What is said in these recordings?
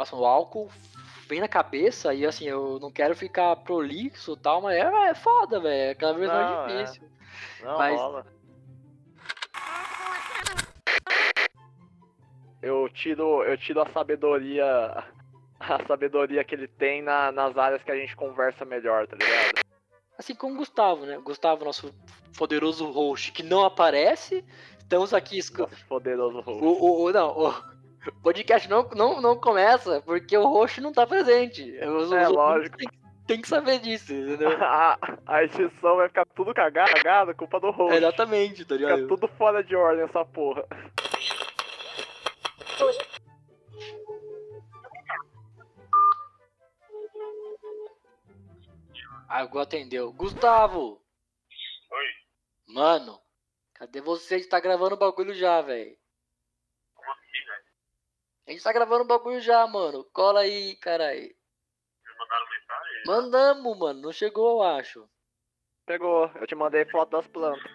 Nossa, o álcool vem na cabeça e assim, eu não quero ficar prolixo e tal, mas é, é foda, velho. É cada vez mais é. difícil. Não Mas- rola. Eu tiro, eu tiro a sabedoria. A sabedoria que ele tem na- nas áreas que a gente conversa melhor, tá ligado? Assim como o Gustavo, né? Gustavo, nosso poderoso host, que não aparece. Estamos aqui. Nosso poderoso host. O, o, o- não, o podcast não, não, não começa porque o host não tá presente. Os, É, os lógico. Tem, tem que saber disso, entendeu? A, a edição vai ficar tudo cagado, cagado, culpa do host. Exatamente, tá Fica ligado? tudo fora de ordem essa porra. Ah, Gu atendeu. Gustavo! Oi. Mano, cadê você? A gente tá gravando o bagulho já, velho. A gente tá gravando o bagulho já, mano. Cola aí, carai. Vocês mandaram mensagem? Mandamos, mano. Não chegou, eu acho. Pegou, eu te mandei foto das plantas.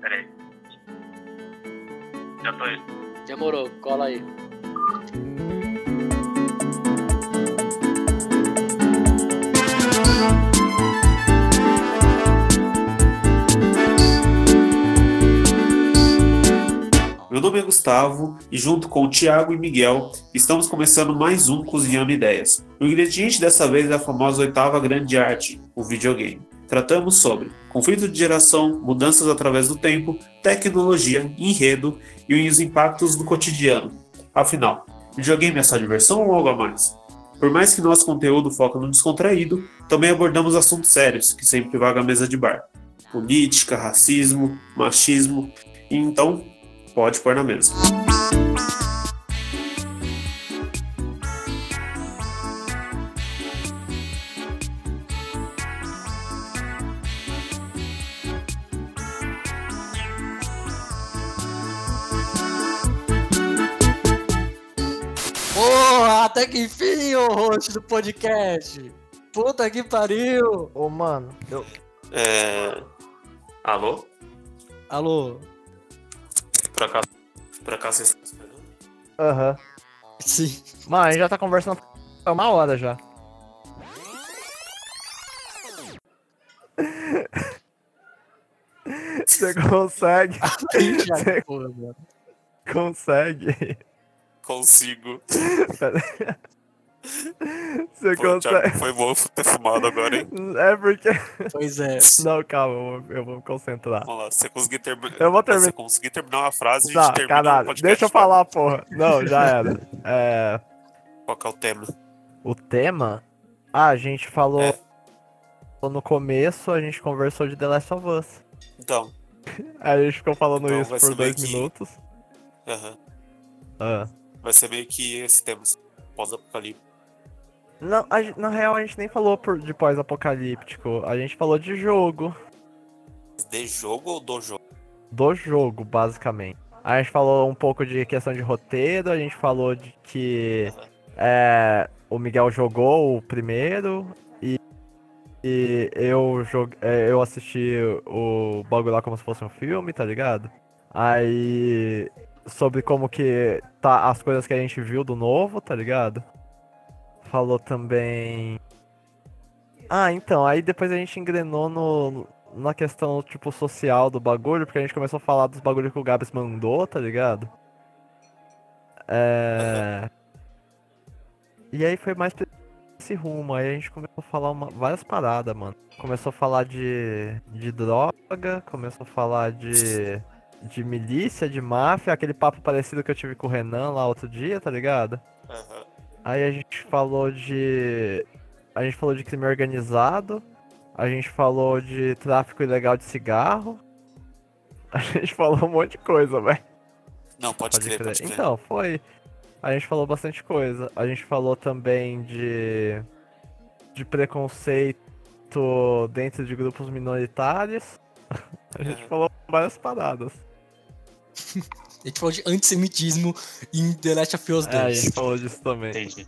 Pera aí. Já tô indo. Demorou, cola aí. Meu nome é Gustavo e junto com o Thiago e Miguel estamos começando mais um Cozinhando Ideias. O ingrediente dessa vez é a famosa oitava grande arte, o videogame. Tratamos sobre conflito de geração, mudanças através do tempo, tecnologia, enredo e os impactos no cotidiano. Afinal, videogame é só diversão ou algo a mais? Por mais que nosso conteúdo foca no descontraído, também abordamos assuntos sérios que sempre vaga a mesa de bar. Política, racismo, machismo, e então pode pôr na mesa. Porra, até que enfim, o host do podcast. Puta que pariu. Ô, mano, eu. É... Alô? Alô? Por acaso, por acaso vocês estão esperando? Aham. Sim. Mano, a gente já tá conversando há uma hora já. Você consegue. Você consegue. Consigo. Você Pô, consegue. Thiago, foi bom ter fumado agora, hein? É porque. Pois é. Não, calma, eu vou, eu vou me concentrar. Vamos lá, se você conseguir terminar. Eu vou terminar. Se você conseguir terminar uma frase, a Tá, gente termina o caralho. podcast. Deixa eu tá? falar, porra. Não, já era. É. Qual que é o tema? O tema? Ah, a gente falou. É. No começo, a gente conversou de The Last of Us. Então, Aí a gente ficou falando Então isso por dois que- minutos. aham. Ah. vai ser meio que esse tema. Pós-apocalipse. Não, a na real a gente nem falou por, de pós-apocalíptico. A gente falou de jogo. De jogo ou do jogo? Do jogo, basicamente. A gente falou um pouco de questão de roteiro, a gente falou de que é, o Miguel jogou o primeiro e, e eu, jog, é, eu assisti o bagulho lá como se fosse um filme, tá ligado? Aí sobre como que tá as coisas que a gente viu do novo, tá ligado? Falou também. Ah, então, aí depois a gente engrenou no, na questão, tipo, social do bagulho, porque a gente começou a falar dos bagulhos que o Gabs mandou, tá ligado? É. E aí foi mais pra esse rumo, aí a gente começou a falar uma- várias paradas, mano. Começou a falar de, de droga, começou a falar de, de milícia, de máfia, aquele papo parecido que eu tive com o Renan lá outro dia, tá ligado? Aham. Aí a gente falou de. A gente falou de crime organizado. A gente falou de tráfico ilegal de cigarro. A gente falou um monte de coisa, velho. Não, pode, Pode crer, crer. pode crer. Então, foi. A gente falou bastante coisa. A gente falou também de. de preconceito dentro de grupos minoritários. A gente Uhum. falou várias paradas. A gente falou de antissemitismo em The Last of Us É, a 2. gente falou disso também. Entendi.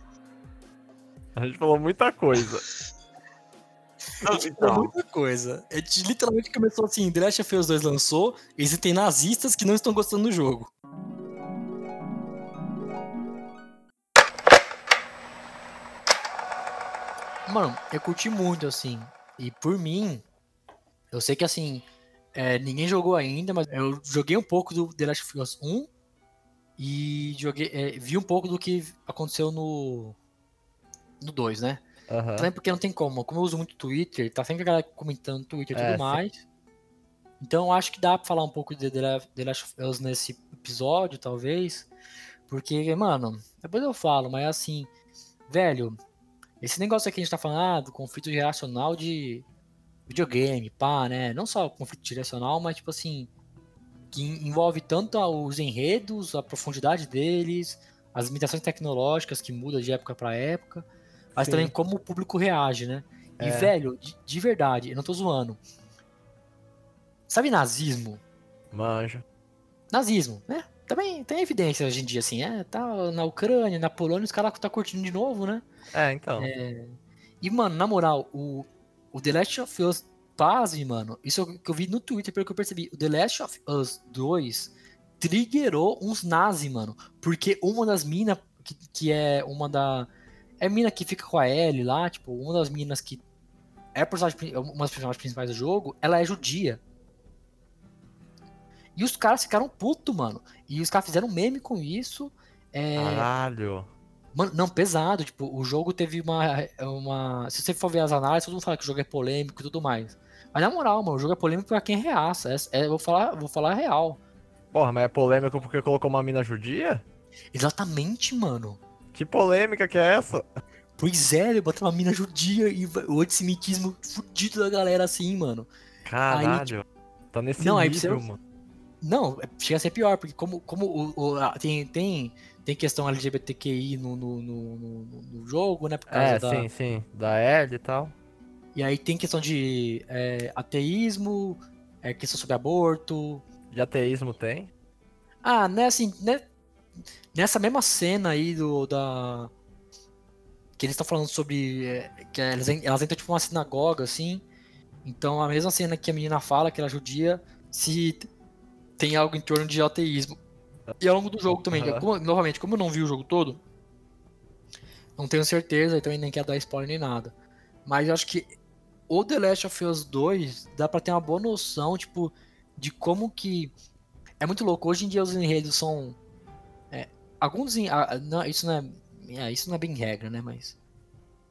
A gente falou muita coisa. A gente falou muita coisa. A gente literalmente começou assim, The Last of Us 2 lançou, existem nazistas que não estão gostando do jogo. Mano, eu curti muito, assim. E por mim, eu sei que assim, é, ninguém jogou ainda, mas eu joguei um pouco do The Last of Us 1 e joguei, é, vi um pouco do que aconteceu no, no 2, né? Aham. Também porque não tem como. Como eu uso muito Twitter, tá sempre a galera comentando no Twitter e É, tudo sim. mais. Então eu acho que dá pra falar um pouco de The La- The Last of Us nesse episódio, talvez. Porque, mano, depois eu falo, mas assim, velho, esse negócio aqui a gente tá falando ah, do conflito geracional de videogame, pá, né? Não só o conflito geracional, mas tipo assim, que envolve tanto os enredos, a profundidade deles, as limitações tecnológicas que mudam de época pra época, mas Sim. também como o público reage, né? E, É. velho, de, de verdade, eu não tô zoando. Sabe nazismo? Manjo. Nazismo, né? Também tem evidência hoje em dia, assim, é, tá na Ucrânia, na Polônia, os caras tá curtindo de novo, né? É, então. E, mano, na moral, o, o The Last of Us, pasme, mano, isso é que eu vi no Twitter, pelo que eu percebi, o The Last of Us 2 triggerou uns nazi, mano, porque uma das minas, que, que é uma da... É mina que fica com a Ellie lá, tipo, uma das minas que é personagem, uma das personagens principais do jogo, ela é judia. E os caras ficaram putos, mano. E os caras fizeram meme com isso. É, Caralho. Mano, não, pesado. Tipo, o jogo teve uma, uma. Se você for ver as análises, todo mundo fala que o jogo é polêmico e tudo mais. Mas na moral, mano, o jogo é polêmico pra quem reaça. É, é- vou falar, vou falar a real. Porra, mas é polêmico porque colocou uma mina judia? Exatamente, mano. Que polêmica que é essa? Pois é, ele botou uma mina judia e o antissemitismo fudido da galera assim, mano. Caralho. Tá nesse Não, aí nível, você- mano. Não, é- chega a ser pior, porque como, como o, o- a- tem, tem, tem questão LGBTQI no, no, no, no- no jogo, né? Por causa É, da, sim, sim. Da L e tal. E aí tem questão de é, ateísmo, é, questão sobre aborto. De ateísmo tem? Ah, né, assim, né, nessa mesma cena aí do da que eles estão falando sobre é, que elas, elas entram tipo uma sinagoga assim. Então a mesma cena que a menina fala que ela é judia, se tem algo em torno de ateísmo. E ao longo do jogo também, Aham. como- novamente, como eu não vi o jogo todo, não tenho certeza e também nem quero dar spoiler nem nada. Mas eu acho que o The Last of Us 2 dá pra ter uma boa noção, tipo, de como que. É muito louco. Hoje em dia os enredos são. é, alguns. ah, não, isso, não é, é, isso não é bem regra, né? Mas.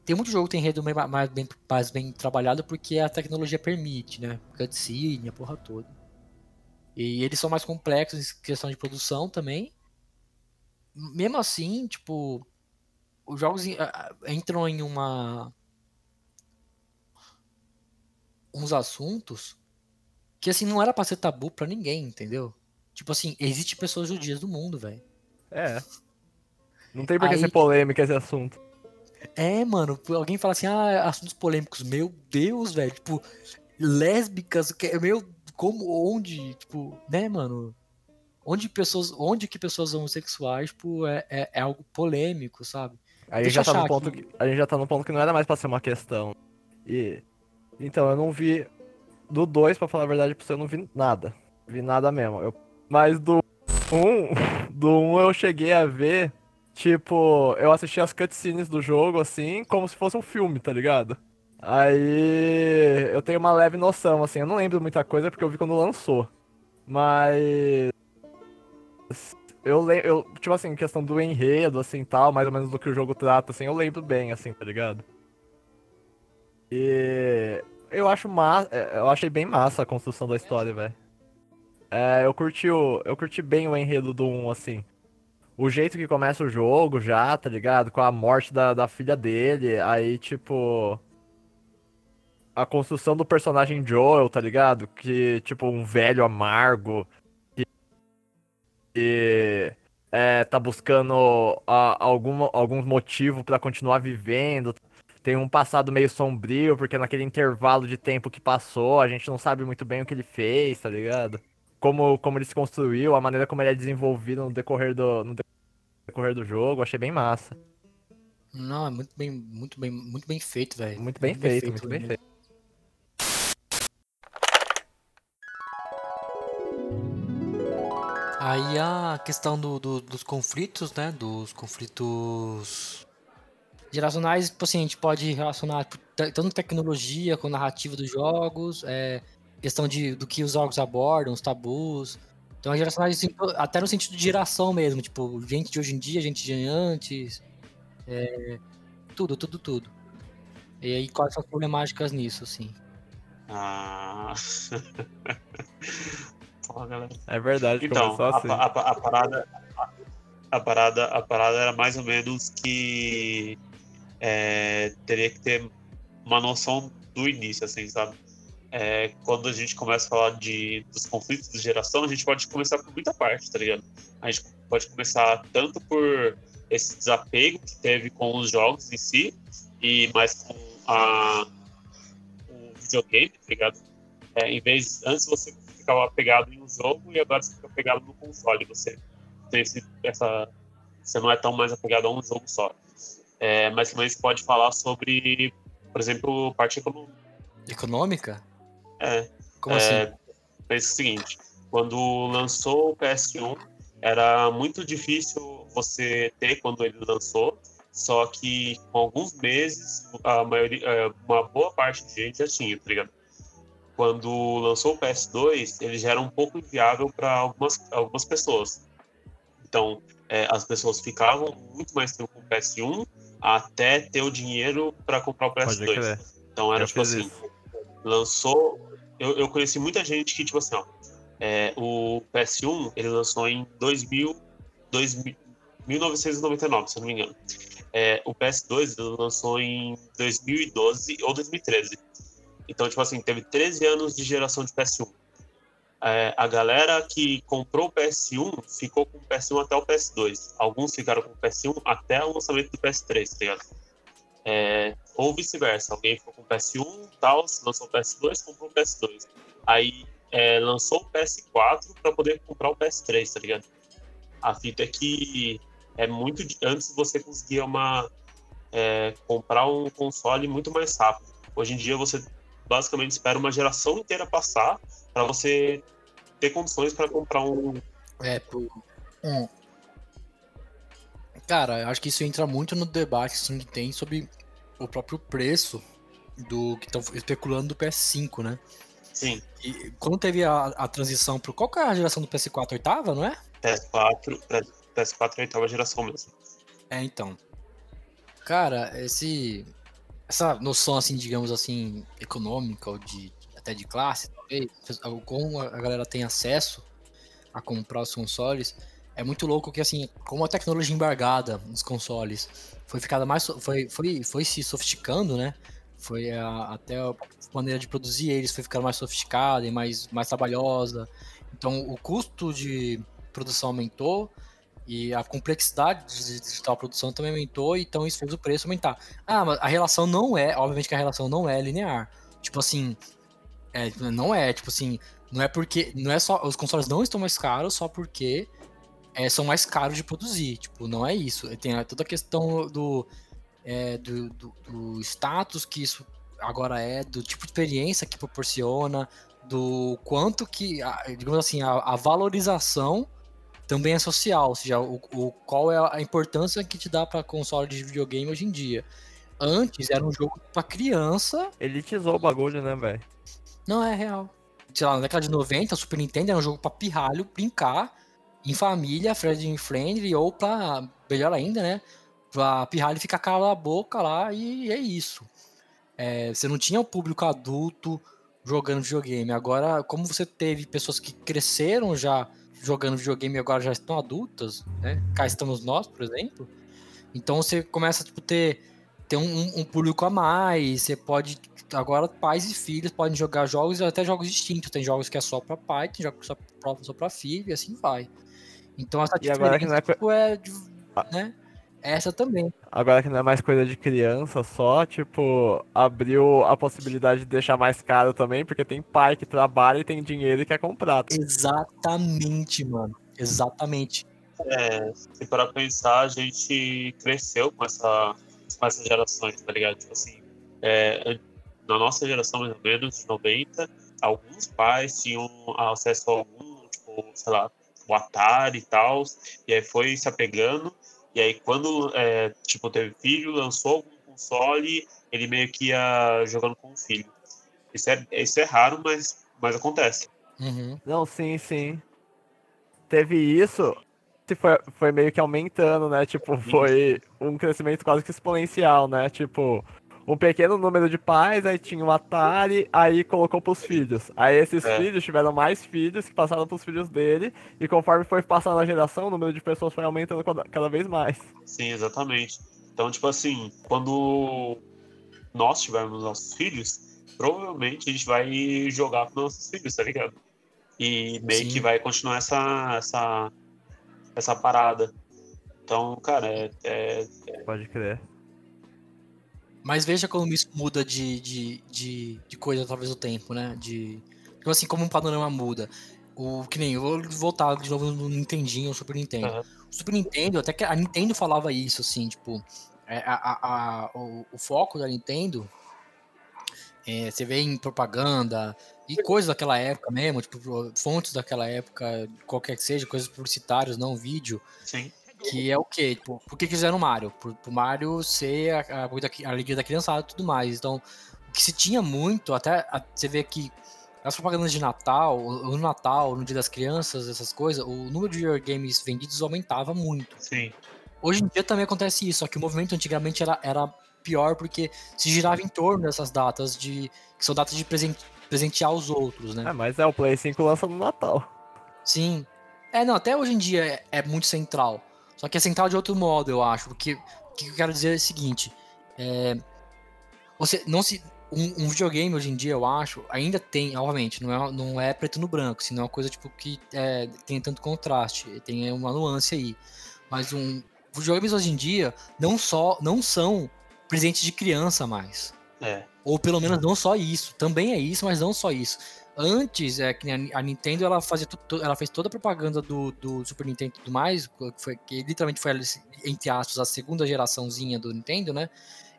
Tem muito jogo que tem enredo mais bem, mais bem trabalhado porque a tecnologia permite, né? Cutscene, a porra toda. E eles são mais complexos em questão de produção também. Mesmo assim, tipo. Os jogos entram em uma. uns assuntos que assim não era pra ser tabu pra ninguém, entendeu? Tipo assim, existe pessoas judias do mundo, velho. É. Não tem por que Aí- ser polêmica esse assunto. É, mano, alguém fala assim, ah, assuntos polêmicos. Meu Deus, velho, tipo, lésbicas, que- meu, como, onde, tipo, né, mano? Onde pessoas, onde que pessoas homossexuais, tipo, é, é, é algo polêmico, sabe? Aí Deixa já tá no ponto que, a gente já tá no ponto que não era mais pra ser uma questão. E então eu não vi do 2, pra falar a verdade pra você, eu não vi nada. Vi nada mesmo. Eu, mas do 1, um, do 1 um eu cheguei a ver, tipo, eu assisti as cutscenes do jogo assim, como se fosse um filme, tá ligado? Aí eu tenho uma leve noção, assim, eu não lembro muita coisa porque eu vi quando lançou. Mas eu lembro, eu, tipo assim, questão do enredo, assim, tal, mais ou menos do que o jogo trata, assim, eu lembro bem, assim, tá ligado? E eu acho massa, eu achei bem massa a construção da história, velho. É, eu curti o, eu curti bem o enredo do 1, assim. O jeito que começa o jogo já, tá ligado? Com a morte da, da filha dele, aí, tipo... A construção do personagem Joel, tá ligado? Que, tipo, um velho amargo, e é, tá buscando a, algum, algum motivo pra continuar vivendo. Tem um passado meio sombrio, porque naquele intervalo de tempo que passou, a gente não sabe muito bem o que ele fez, tá ligado? Como, como ele se construiu, a maneira como ele é desenvolvido no decorrer do, no decorrer do jogo, achei bem massa. Não, é muito bem, muito bem, muito bem feito, velho. Muito bem feito, muito bem feito. Aí a questão do, do- dos conflitos, né? Dos conflitos Geracionais, tipo assim, a gente pode relacionar tanto tecnologia com narrativa dos jogos, é, questão de, do que os jogos abordam, os tabus. Então, geracionais, assim, até no sentido de geração mesmo, tipo, gente de hoje em dia, gente de antes, é, tudo, tudo, tudo. E aí, quais são as problemáticas nisso, assim? Ah. Porra, galera. É verdade, Então, a, assim. a a parada, a, a parada, a parada era mais ou menos que é, teria que ter uma noção do início, assim, sabe? É, quando a gente começa a falar de, dos conflitos de geração, a gente pode começar por muita parte, tá ligado? A gente pode começar tanto por esse desapego que teve com os jogos em si, e mais com a, o videogame, tá ligado? É, em vez, antes você ficava apegado em um jogo e agora você fica apegado no console. Você tem esse, essa, você não é tão mais apegado a um jogo só. É, mas também você pode falar sobre, por exemplo, parte econômica. Econômica? É, Como é, assim? Pensa o seguinte, quando lançou o PS1, era muito difícil você ter quando ele lançou, só que com alguns meses, a maioria, é, uma boa parte de gente já tinha, tá ligado? Quando lançou o PS2, ele já era um pouco inviável para algumas, algumas pessoas. Então, é, as pessoas ficavam muito mais tempo com o PS1 até ter o dinheiro para comprar o Pode PS2. crer. Então era Eu tipo assim, isso. lançou. Eu, eu conheci muita gente que, tipo assim, ó, é, o PS1 ele lançou em 2000, 2000, 1999, se eu não me engano. É, o PS2 ele lançou em 2012 ou 2013. Então, tipo assim, teve 13 anos de geração de PS1. É, a galera que comprou o PS1 ficou com o PS1 até o PS2. Alguns ficaram com o PS1 até o lançamento do PS3, tá ligado? É, ou vice-versa. Alguém ficou com o PS1, tal, lançou o PS2, comprou o PS2. Aí é, lançou o PS4 para poder comprar o PS3, tá ligado? A fita é que é muito antes você conseguia uma é, comprar um console muito mais rápido. Hoje em dia você basicamente espera uma geração inteira passar para você ter condições para comprar um. É, por... Hum. Cara, eu acho que isso entra muito no debate assim, que tem sobre o próprio preço do que estão especulando do PS5, né? Sim, E quando teve a, a transição pro. Qual que é a geração do PS4? Oitava, não é? PS4, PS4 é oitava geração mesmo. É, então. Cara, esse. Essa noção, assim, digamos assim, econômica ou de até de classe, como a galera tem acesso a comprar os consoles, é muito louco que, assim, como a tecnologia embargada nos consoles foi ficada mais. foi, foi, foi se sofisticando, né? Foi a- até a maneira de produzir eles foi ficando mais sofisticada e mais, mais trabalhosa. Então, o custo de produção aumentou e a complexidade de digital produção também aumentou, então isso fez o preço aumentar. Ah, mas a relação não é, obviamente que a relação não é linear. Tipo assim, é, não é, tipo assim, não é porque, não é só, os consoles não estão mais caros só porque é, são mais caros de produzir, tipo, não é isso. Tem toda a questão do, é, do, do, do status que isso agora é, do tipo de experiência que proporciona, do quanto que, digamos assim, a, a valorização também é social, ou seja, o, o- qual é a importância que te dá para console de videogame hoje em dia. Antes era um jogo para criança, Elitizou o bagulho, né, velho? não é real. Sei lá, na década de 90, o Super Nintendo era um jogo pra pirralho brincar em família, friendly friendly, ou pra, melhor ainda, né? Pra pirralho ficar cala a boca lá e é isso. É, você não tinha o público adulto jogando videogame. Agora, como você teve pessoas que cresceram já jogando videogame agora já estão adultas, né? Cá estamos nós, por exemplo. Então você começa tipo, ter, ter um, um- público a mais. Você pode. Agora, pais e filhos podem jogar jogos, até jogos distintos. Tem jogos que é só pra pai, tem jogos que só pra, só pra filho, e assim vai. Então essa E agora é diferença tipo, é. de- né? Essa também. Agora que não é mais coisa de criança só, tipo, abriu a possibilidade de deixar mais caro também, porque tem pai que trabalha e tem dinheiro e quer comprar. Exatamente, mano. Exatamente. É, se parar pra pensar, a gente cresceu com, essa, com essas gerações, tá ligado? Tipo assim, é, na nossa geração, mais ou menos, de 90, alguns pais tinham acesso a algum, tipo, sei lá, o Atari e tal, e aí foi se apegando, E aí, quando, é, tipo, teve filho, lançou algum console, ele meio que ia jogando com o filho. Isso é, isso é raro, mas, mas acontece. Uhum. Não, sim, sim. Teve isso, foi, foi meio que aumentando, né? Tipo, foi um crescimento quase que exponencial, né? Tipo, um pequeno número de pais, aí tinha o Atari, aí colocou pros filhos. Aí esses É. filhos tiveram mais filhos que passaram pros filhos dele, e conforme foi passando a geração, o número de pessoas foi aumentando cada- vez mais. Sim, exatamente. Então, tipo assim, quando nós tivermos nossos filhos, provavelmente a gente vai jogar com nossos filhos, tá ligado? E meio Sim. que vai continuar essa, essa, essa parada. Então, cara, é, é- Pode crer. Mas veja como isso muda de, de, de, de coisa através do tempo, né? De, tipo assim, como um panorama muda. O que nem, eu vou voltar de novo no Nintendinho, no Super Nintendo. Aham. O Super Nintendo, até que a Nintendo falava isso, assim, tipo, é, a, a- a- o, o foco da Nintendo, é, você vê em propaganda e coisas daquela época mesmo, tipo, fontes daquela época, qualquer que seja, coisas publicitárias, não vídeo, sim, que é o quê? Tipo, por que fizeram o Mario? Por, pro Mario ser a, a, a alegria da criançada e tudo mais. Então, o que se tinha muito, até a- você vê que as propagandas de Natal, o- no Natal, no Dia das Crianças, essas coisas, o número de videogames vendidos aumentava muito. sim. Hoje em dia também acontece isso, só que o movimento antigamente era, era pior porque se girava em torno dessas datas de. que são datas de presen- presentear os outros, né? É, mas é, o Play 5 lança no Natal. Sim. É, não, até hoje em dia é, é muito central. Só que é central de outro modo, eu acho. Porque o que eu quero dizer é o seguinte. É, você não se. Um, um videogame hoje em dia, eu acho, ainda tem, obviamente, não é, não é preto no branco, senão é uma coisa tipo que é, tem tanto contraste, tem uma nuance aí. Mas um, videogames hoje em dia não só não são presentes de criança mais. É, Ou pelo menos não só isso. Também é isso, mas não só isso. Antes, é que a Nintendo ela fazia ela fez toda a propaganda do, do Super Nintendo e tudo mais, que foi que literalmente foi entre aspas a segunda geraçãozinha do Nintendo, né?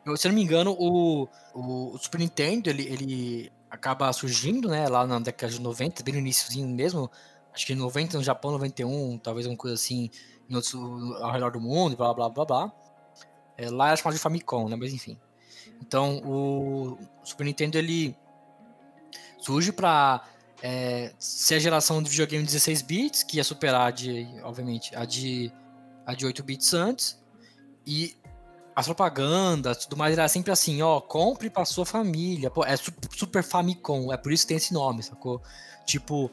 Eu, se não me engano, o, o, Super Nintendo ele, ele acaba surgindo, né, lá na década de 90, bem no iníciozinho mesmo, acho que em 90 no Japão, 91, talvez alguma coisa assim, em outros ao redor do mundo, blá blá blá blá. É, lá era chamado de Famicom, né, mas enfim. Então, o Super Nintendo ele surge para ser a geração de videogame 16 bits, que ia superar a de, obviamente, a de a de 8 bits antes. E as propagandas, tudo mais era sempre assim, ó, compre para sua família. Pô, é su- Super Famicom, é por isso que tem esse nome, sacou? Tipo,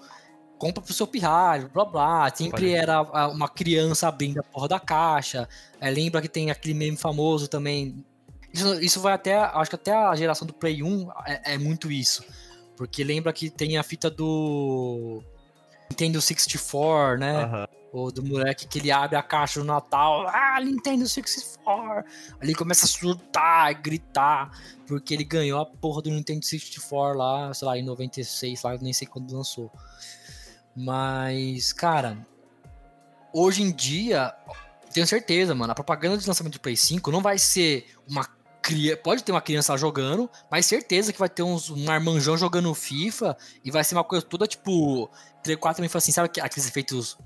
compra pro seu pirralho, blá blá. Sempre era uma criança abrindo a porra da caixa. É, lembra que tem aquele meme famoso também. Isso, isso vai até, acho que até a geração do Play 1 é, é muito isso. Porque lembra que tem a fita do Nintendo 64, né? Aham. Ou do moleque que ele abre a caixa no Natal, ah, Nintendo 64. Ali começa a surtar, gritar, porque ele ganhou a porra do Nintendo 64 lá, sei lá, em 96, lá, nem sei quando lançou. Mas, cara, hoje em dia, tenho certeza, mano, a propaganda de lançamento do Play 5 não vai ser uma Pode ter uma criança lá jogando, mas certeza que vai ter uns, um marmanjão jogando FIFA e vai ser uma coisa toda tipo. 3-4 também foi assim, sabe que- aqueles efeitos.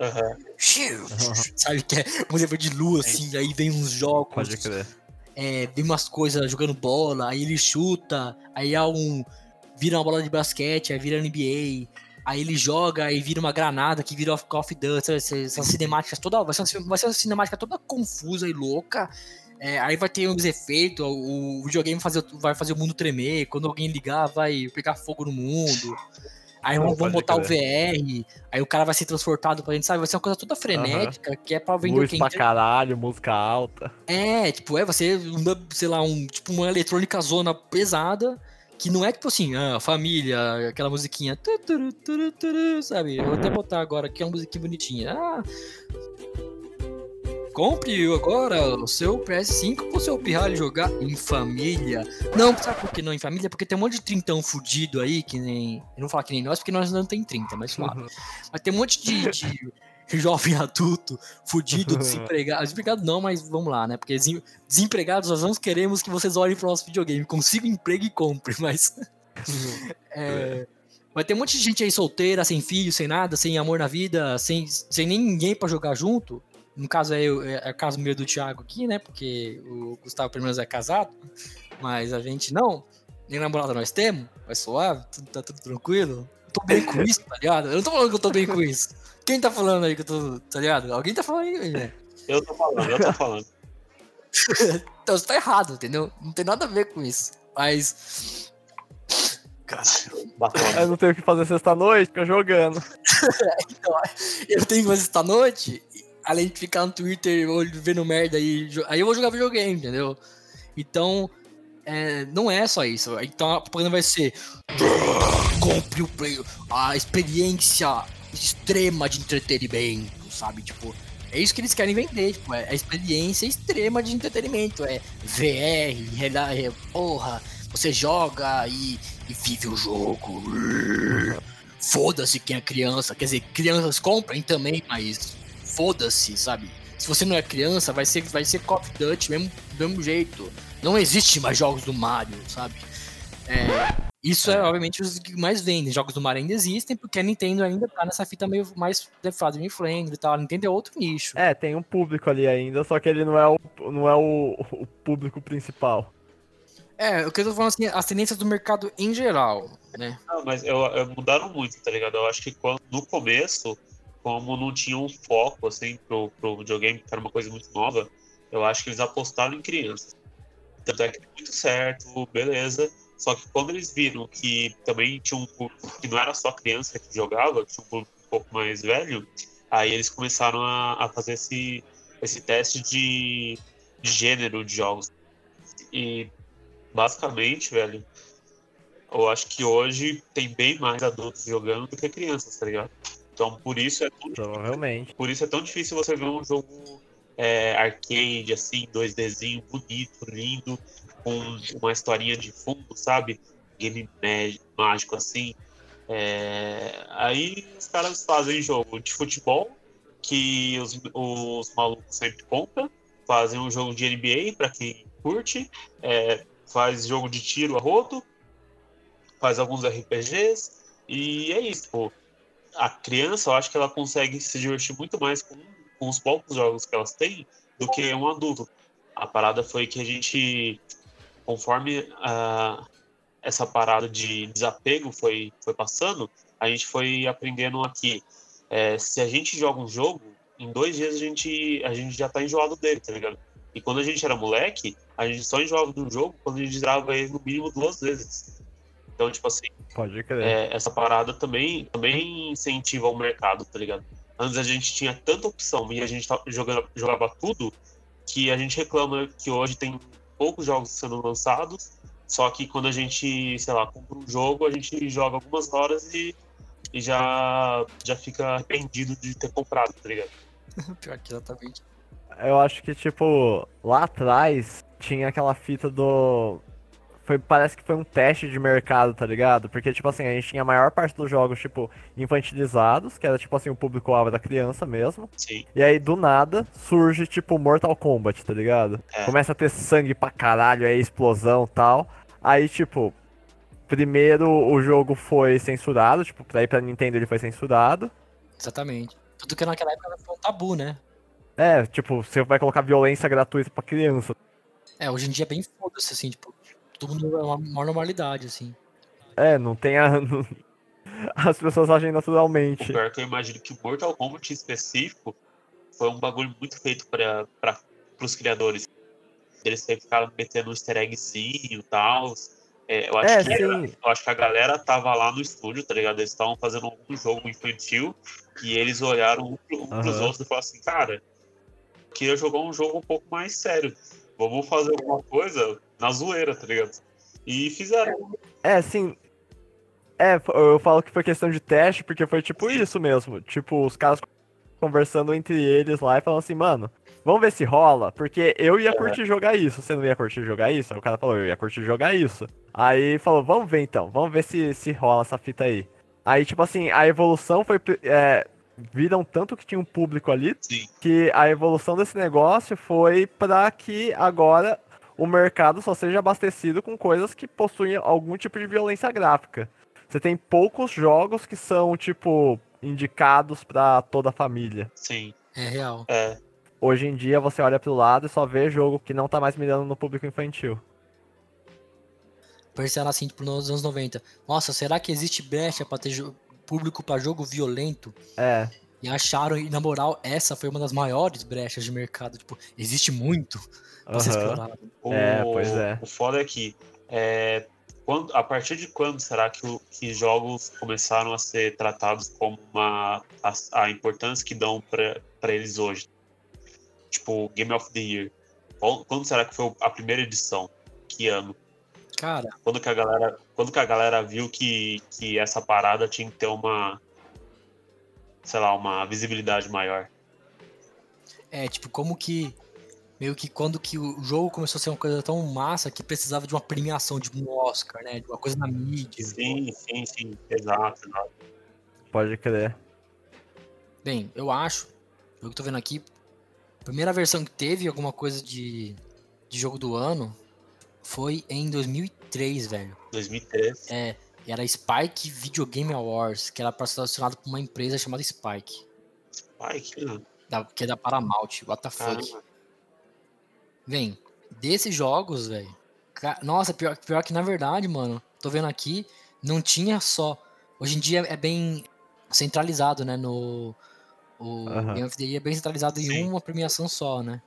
aham, Sabe que é um efeito de lua, assim, aí vem uns jogos Pode crer. é, vê umas coisas jogando bola, aí ele chuta, aí há um. vira uma bola de basquete, aí vira NBA, aí ele joga e vira uma granada que vira Call of Duty, essas cinemáticas toda. Vai ser, uma- vai ser uma cinemática toda confusa e louca. É, aí vai ter uns efeitos, o, o videogame fazer, vai fazer o mundo tremer, quando alguém ligar, vai pegar fogo no mundo. Aí vão, vão botar o crer. VR, aí o cara vai ser transportado pra gente, sabe? Vai ser uma coisa toda frenética, que é pra vender o Luz quê? pra caralho, música alta. É, tipo, é, você, uma, sei lá, um, tipo, uma eletrônica zona pesada, que não é tipo assim, ah, família, aquela musiquinha, sabe? Eu vou até botar agora aqui uma musiquinha bonitinha. Ah, compre agora o seu PS5 pro seu pirralho jogar em família. Não, sabe por que não em família? Porque tem um monte de trintão fudido aí, que nem. Eu não falar que nem nós, porque nós não tem 30, mas suave. Mas tem um monte de, de jovem adulto, fudido, desempregado. Desempregado não, mas vamos lá, né? Porque desem- desempregados nós não queremos que vocês olhem pro nosso videogame. Consiga emprego e compre, mas. é, vai ter um monte de gente aí solteira, sem filho, sem nada, sem amor na vida, sem, sem nem ninguém pra jogar junto. No caso é, o- é, é o caso meu do Thiago aqui, né? Porque o Gustavo pelo menos é casado, mas a gente não. Nem namorada nós temos, vai suave, tudo, tá tudo tranquilo. Eu tô bem com isso, tá ligado? Eu não tô falando que eu tô bem com isso. Quem tá falando aí que eu tô, tá ligado? Alguém tá falando aí, né? Eu tô falando, eu tô falando. Então você tá errado, entendeu? Não tem nada a ver com isso. Mas. Cara, Bacana. Eu não tenho o que fazer sexta-noite, fica jogando. eu tenho que fazer esta noite, além de ficar no Twitter vendo merda aí, aí eu vou jogar videogame, entendeu? Então, é, não é só isso. Então a propaganda vai ser compre o play, a experiência extrema de entretenimento, sabe? Tipo, é isso que eles querem vender, tipo, é a experiência extrema de entretenimento, é VR, é, porra, você joga e, e vive o jogo. Foda-se quem é criança, quer dizer, crianças comprem também, mas foda-se, sabe? Se você não é criança, vai ser, vai ser Call of Duty mesmo, do mesmo jeito. Não existe mais jogos do Mario, sabe? É, isso é, obviamente, os que mais vendem. Jogos do Mario ainda existem, porque a Nintendo ainda tá nessa fita meio mais family friendly e tal. A Nintendo é outro nicho. É, tem um público ali ainda, só que ele não é o, não é o, o público principal. É, o que eu tô falando assim, as tendências do mercado em geral, né? Não, mas eu, eu- mudaram muito, tá ligado? Eu acho que quando, no começo, como não tinha um foco, assim, pro, pro videogame, que era uma coisa muito nova, eu acho que eles apostaram em crianças. Tanto é que deu muito certo, beleza. Só que quando eles viram que também tinha um público que não era só criança que jogava, tinha um público um pouco mais velho, aí eles começaram a, a fazer esse, esse teste de, de gênero de jogos. E basicamente, velho, eu acho que hoje tem bem mais adultos jogando do que crianças, tá ligado? Então por isso é tão, Provavelmente. por isso é tão difícil você ver um jogo é, arcade, assim, 2Dzinho, bonito, lindo, com uma historinha de fundo, sabe? Game mágico, assim. É, Aí os caras fazem jogo de futebol, que os, os malucos sempre compram, fazem um jogo de NBA para quem curte, é, faz jogo de tiro a rodo, faz alguns RPGs, e é isso, pô. A criança, eu acho que ela consegue se divertir muito mais com, com os poucos jogos que elas têm do que um adulto. A parada foi que a gente, conforme ah, essa parada de desapego foi, foi passando, a gente foi aprendendo aqui. é, se a gente joga um jogo, em dois dias a gente, a gente já tá enjoado dele, tá ligado? E quando a gente era moleque, a gente só enjoava do jogo quando a gente zerava ele no mínimo duas vezes. Então, tipo assim, Pode crer. é, essa parada também, também incentiva o mercado, tá ligado? Antes a gente tinha tanta opção e a gente jogando, jogava tudo que a gente reclama que hoje tem poucos jogos sendo lançados, só que quando a gente, sei lá, compra um jogo, a gente joga algumas horas e, e já, já fica arrependido de ter comprado, tá ligado? Pior que exatamente. Eu acho que, tipo, lá atrás tinha aquela fita do. Foi, parece que foi um teste de mercado, tá ligado? Porque, tipo assim, a gente tinha a maior parte dos jogos, tipo, infantilizados, que era, tipo assim, o público-alvo da criança mesmo. Sim. E aí, do nada, surge, tipo, Mortal Kombat, tá ligado? É. Começa a ter sangue pra caralho, aí explosão e tal. Aí, tipo, primeiro o jogo foi censurado, tipo, pra ir pra Nintendo ele foi censurado. Exatamente. Tudo que naquela época foi um tabu, né? É, tipo, você vai colocar violência gratuita pra criança. É, hoje em dia é bem foda-se, assim, tipo, mundo é uma maior normalidade, assim. É, não tem a. não- As pessoas agem O naturalmente. pior é que eu imagino que o Mortal Kombat em específico foi um bagulho muito feito para os criadores. Eles sempre ficaram metendo um easter eggzinho e tal. É, eu, acho É, que, sim. eu acho que a galera tava lá no estúdio, tá ligado? Eles estavam fazendo algum jogo infantil e eles olharam um, pro- um pros Aham. outros e falaram assim, cara, queria jogar um jogo um pouco mais sério. Vamos fazer alguma coisa na zoeira, tá ligado? E fizeram. É, sim. É, eu falo que foi questão de teste, porque foi tipo isso mesmo. Tipo, os caras conversando entre eles lá e falando assim, mano, vamos ver se rola, porque eu ia curtir jogar isso. Você não ia curtir jogar isso? Aí o cara falou, eu ia curtir jogar isso. Aí falou, vamos ver então, vamos ver se, se rola essa fita aí. Aí, tipo assim, a evolução foi. É, viram tanto que tinha um público ali, Sim. que a evolução desse negócio foi para que agora o mercado só seja abastecido com coisas que possuem algum tipo de violência gráfica. Você tem poucos jogos que são, tipo, indicados pra toda a família. Sim. É real. É. hoje em dia você olha pro lado e só vê jogo que não tá mais mirando no público infantil. Pensaram assim, tipo, nos anos 90. Nossa, será que existe brecha pra ter público pra jogo violento? É, E acharam, e na moral, essa foi uma das maiores brechas de mercado. Tipo, existe muito pra ser aham. explorado. O, É, pois é. O foda é que, é, quando, a partir de quando será que, o- que jogos começaram a ser tratados como uma, a, a importância que dão pra pra eles hoje? Tipo, Game of the Year. Qual- Quando será que foi a primeira edição? Que ano? Cara, Quando que a galera, quando que a galera viu que, que essa parada tinha que ter uma, sei lá, uma visibilidade maior? é tipo, como que. Meio que quando que o jogo começou a ser uma coisa tão massa que precisava de uma premiação, de um Oscar, né? De uma coisa na mídia. Sim, sim, sim. Exato, exato. Pode crer. Bem, eu acho, pelo que eu tô vendo aqui, a primeira versão que teve alguma coisa de, de jogo do ano foi em 2003, velho. 2013. É, e era Spike Video Game Awards, que era patrocinado por uma empresa chamada Spike, Ai, que da- que é da Paramount, what the fuck. caramba. Vem, desses jogos, velho. Nossa, pior, pior que na verdade, mano, tô vendo aqui, não tinha só. Hoje em dia é bem centralizado, né? No. O Aham. Game of the Year é bem centralizado em Sim. uma premiação só, né?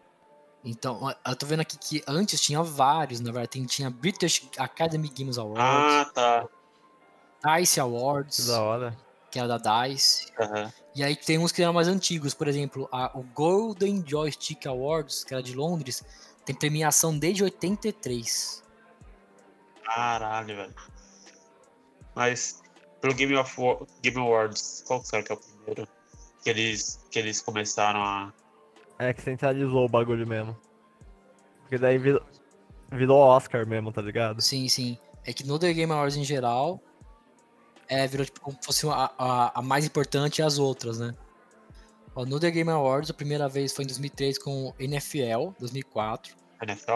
Então, eu tô vendo aqui que antes tinha vários, na verdade. Tem- Tinha British Academy Games Awards, Ah, tá. DICE Que Awards, da hora. que era da DICE. Aham. E aí tem uns que eram mais antigos, por exemplo, a- o Golden Joystick Awards, que era de Londres, tem premiação desde 83. Caralho, velho. Mas, pelo Game, of Wa- Game Awards, qual que será que é o primeiro? Que eles, que eles começaram a. É que centralizou o bagulho mesmo. Porque daí virou, virou Oscar mesmo, tá ligado? Sim, sim. É que no The Game Awards em geral, é, virou tipo como se fosse a, a, a mais importante e as outras, né? Ó, no The Game Awards, a primeira vez foi em 2003 com o NFL, 2004. NFL?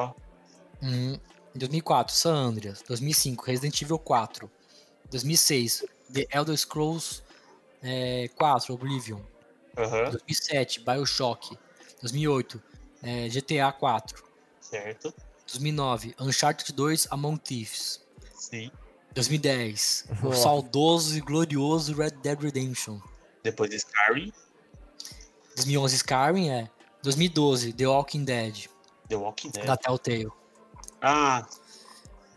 Uhum. Em 2004, San Andreas. 2005, Resident Evil 4. 2006, The Elder Scrolls é, 4, Oblivion. Aham, 2007, Bioshock. 2008, é, GTA 4. certo. 2009, Uncharted 2, Among Thieves. Sim. 2010, o saudoso e glorioso Red Dead Redemption. Depois de Skyrim, 2011, Skyrim, é. 2012, The Walking Dead, The Walking Dead. da Telltale. Ah,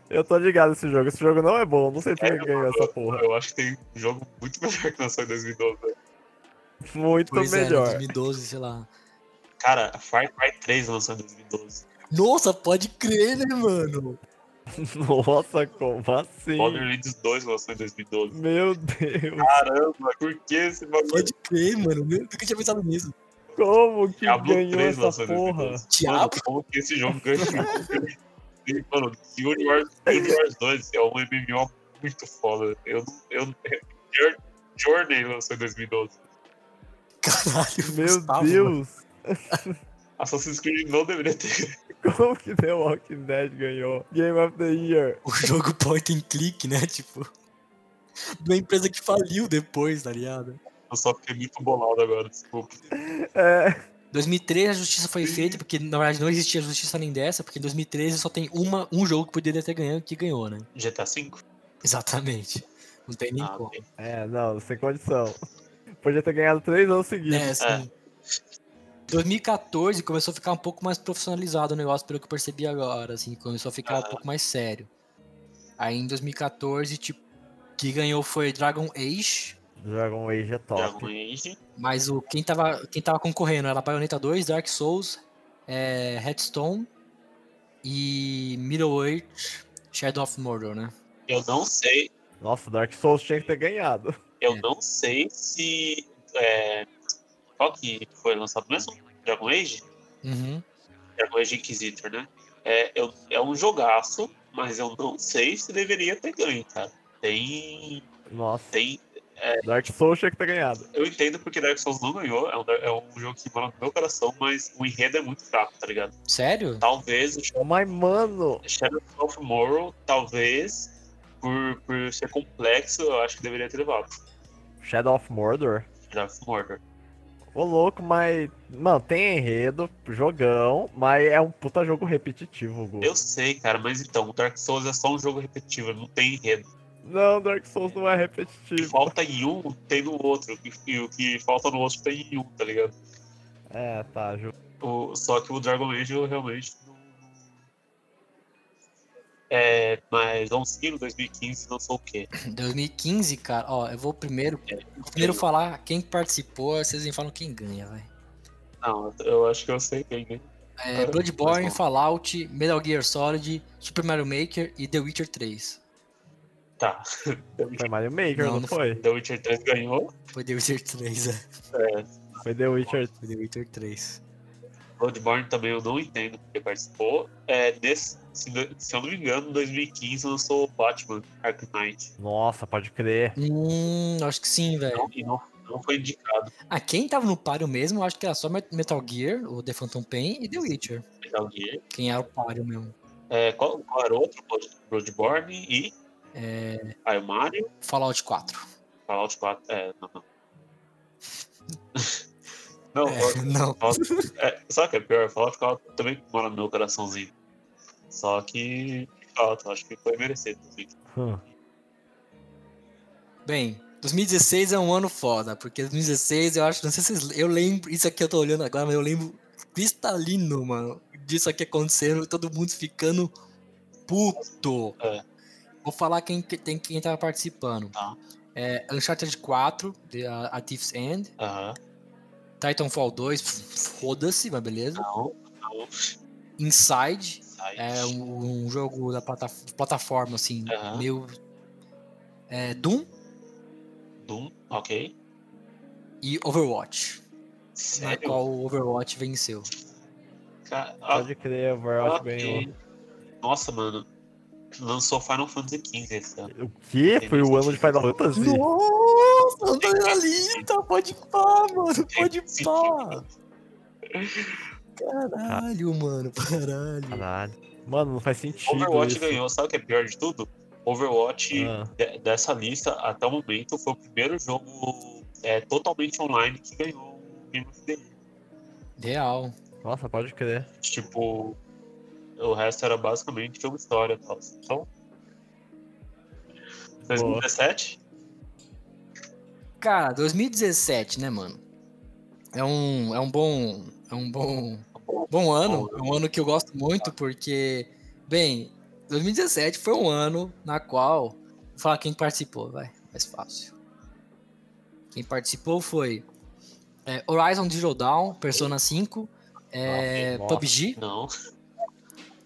Eu tô ligado nesse jogo. Esse jogo não é bom. Não sei por É, que ganhou essa porra. eu acho que tem jogo muito melhor que lançou em 2012. velho. Muito Pois é, melhor. 2012, sei lá. Cara, Far Cry 3 lançou em 2012. Nossa, pode crer, né, mano? Nossa, como assim? Borderlands 2 lançou em 2012. Meu Deus. Caramba, por que esse bagulho? Pode crer, mano. Eu nunca tinha pensado nisso. Como que Diablo ganhou 3 essa lançou em porra? 2012. Mano, Diabo. como que esse jogo ganhou? Mano, Guild Wars, Guild Wars 2 é um MMO muito foda. Eu, eu, eu, Journey lançou em 2012. Caralho, Meu Gustavo, Deus. Assassin's Creed não deveria ter. Como que The Walking Dead ganhou Game of the Year? O jogo point and click, né? Tipo. De uma empresa que faliu depois, tá ligado? Eu só fiquei muito bolado agora, desculpa. É, 2013 a justiça foi feita, porque na verdade não existia justiça nem dessa, porque em 2013 só tem uma, um jogo que poderia ter ganhado que ganhou, né? GTA V? Exatamente. Não tem nem Ah, como. é, não, sem condição. Podia ter ganhado três anos seguidos. É, assim. 2014 começou a ficar um pouco mais profissionalizado o negócio, pelo que eu percebi agora, assim, começou a ficar um Aham. pouco mais sério. Aí em 2014, tipo, que ganhou foi Dragon Age, Dragon Age é top. Dragon Age. mas o quem tava, quem tava concorrendo era Bayonetta 2, Dark Souls, é, Headstone e Middle-earth Shadow of Mordor, né? Eu não sei. Nossa, Dark Souls tinha que ter ganhado. Eu É. não sei se. é, qual que foi lançado mesmo? Dragon Age? Uhum. Dragon Age Inquisitor, né? É, eu- é um jogaço, mas eu não sei se deveria ter ganho, cara. Tem. Nossa, Tem. Dark Souls tinha que ter ganhado. Eu entendo porque Dark Souls não ganhou, é um, é um jogo que mora no meu coração, mas o enredo é muito fraco, tá ligado? Sério? Talvez o Mas, mano, Shadow of Morrow, talvez, por, por ser complexo, eu acho que deveria ter levado. Shadow of Mordor? Shadow of Mordor. Ô louco, mas. Mano, tem enredo, jogão, mas é um puta jogo repetitivo, Gu. Eu sei, cara, mas então, o Dark Souls é só um jogo repetitivo, não tem enredo. Não, Dark Souls não é repetitivo. falta em um, tem no outro. E o que falta no outro tem em um, tá ligado? É, tá, ju- O- só que o Dragon Age eu realmente. É, mas vamos seguir no 2015 lançou o quê? 2015, cara, ó, eu vou primeiro, É, vou primeiro falar quem participou, vocês me falam quem ganha, vai. Não, eu acho que eu sei quem, né? É, Bloodborne. Fallout, Metal Gear Solid, Super Mario Maker e The Witcher 3. Tá. The Foi Witcher, Mario Maker, Não, não, não foi? The Witcher 3 ganhou. Foi The Witcher 3, é. É, Foi The Witcher. Foi The Witcher 3. Bloodborne também eu não entendo porque participou. É, desse, se, se eu não me engano, em 2015 lançou Batman Arkham Knight. Nossa, pode crer. Hum, acho que sim, velho. Não, e não, não foi indicado Ah, quem tava no páreo mesmo, acho que era só Met- Metal Gear, o The Phantom Pain e The Witcher. Metal Gear. Quem era o páreo mesmo. É, qual, qual era o outro? Blood- Bloodborne e. É, Aí o Mario. Fallout 4. Fallout 4. É, não, não. Não, É, não. Fallout- é, sabe o que é pior? Fallout 4 também mora no meu coraçãozinho. Só que. Falta, acho que foi merecido. assim. Hum. Bem, 2016 é um ano foda, porque 2016 eu acho, não sei se vocês, eu lembro, isso aqui eu tô olhando agora, mas eu lembro cristalino, mano, disso aqui acontecendo, todo mundo ficando puto. É. Vou falar quem, que- tem, quem tava participando. Tá. É, Uncharted 4, The, a, a Thief's End, Aham. Titanfall 2, pff, foda-se, mas beleza. Não, não. Inside, Sai. é um, um jogo da plata, plataforma, assim, Aham. meio... É, Doom Doom, ok. e Overwatch, na Sério? qual o Overwatch venceu. Ca- ah, Pode crer, Overwatch ok. ganhou. Nossa, mano. Lançou Final Fantasy XV esse ano. O quê? Foi o ano de Final Fantasy? Nossa, não na lista, pode pá, mano, pode pá. Caralho, mano, caralho. Caralho. Mano, não faz sentido Overwatch isso. ganhou, sabe o que é pior de tudo? Overwatch, Ah, de- dessa lista, até o momento, foi o primeiro jogo é, totalmente online que ganhou o Game of the Year. Real. nossa, pode crer. Tipo, o resto era basicamente jogo história e tal. Então. 2017? Cara, 2017, né, mano? É um, é um bom, é um bom, bom ano. É um ano que eu gosto muito porque, bem, 2017 foi um ano na qual, vou falar quem participou, vai, mais fácil. Quem participou foi é, Horizon Zero Dawn, Persona 5, é, Nossa. PUBG, Não.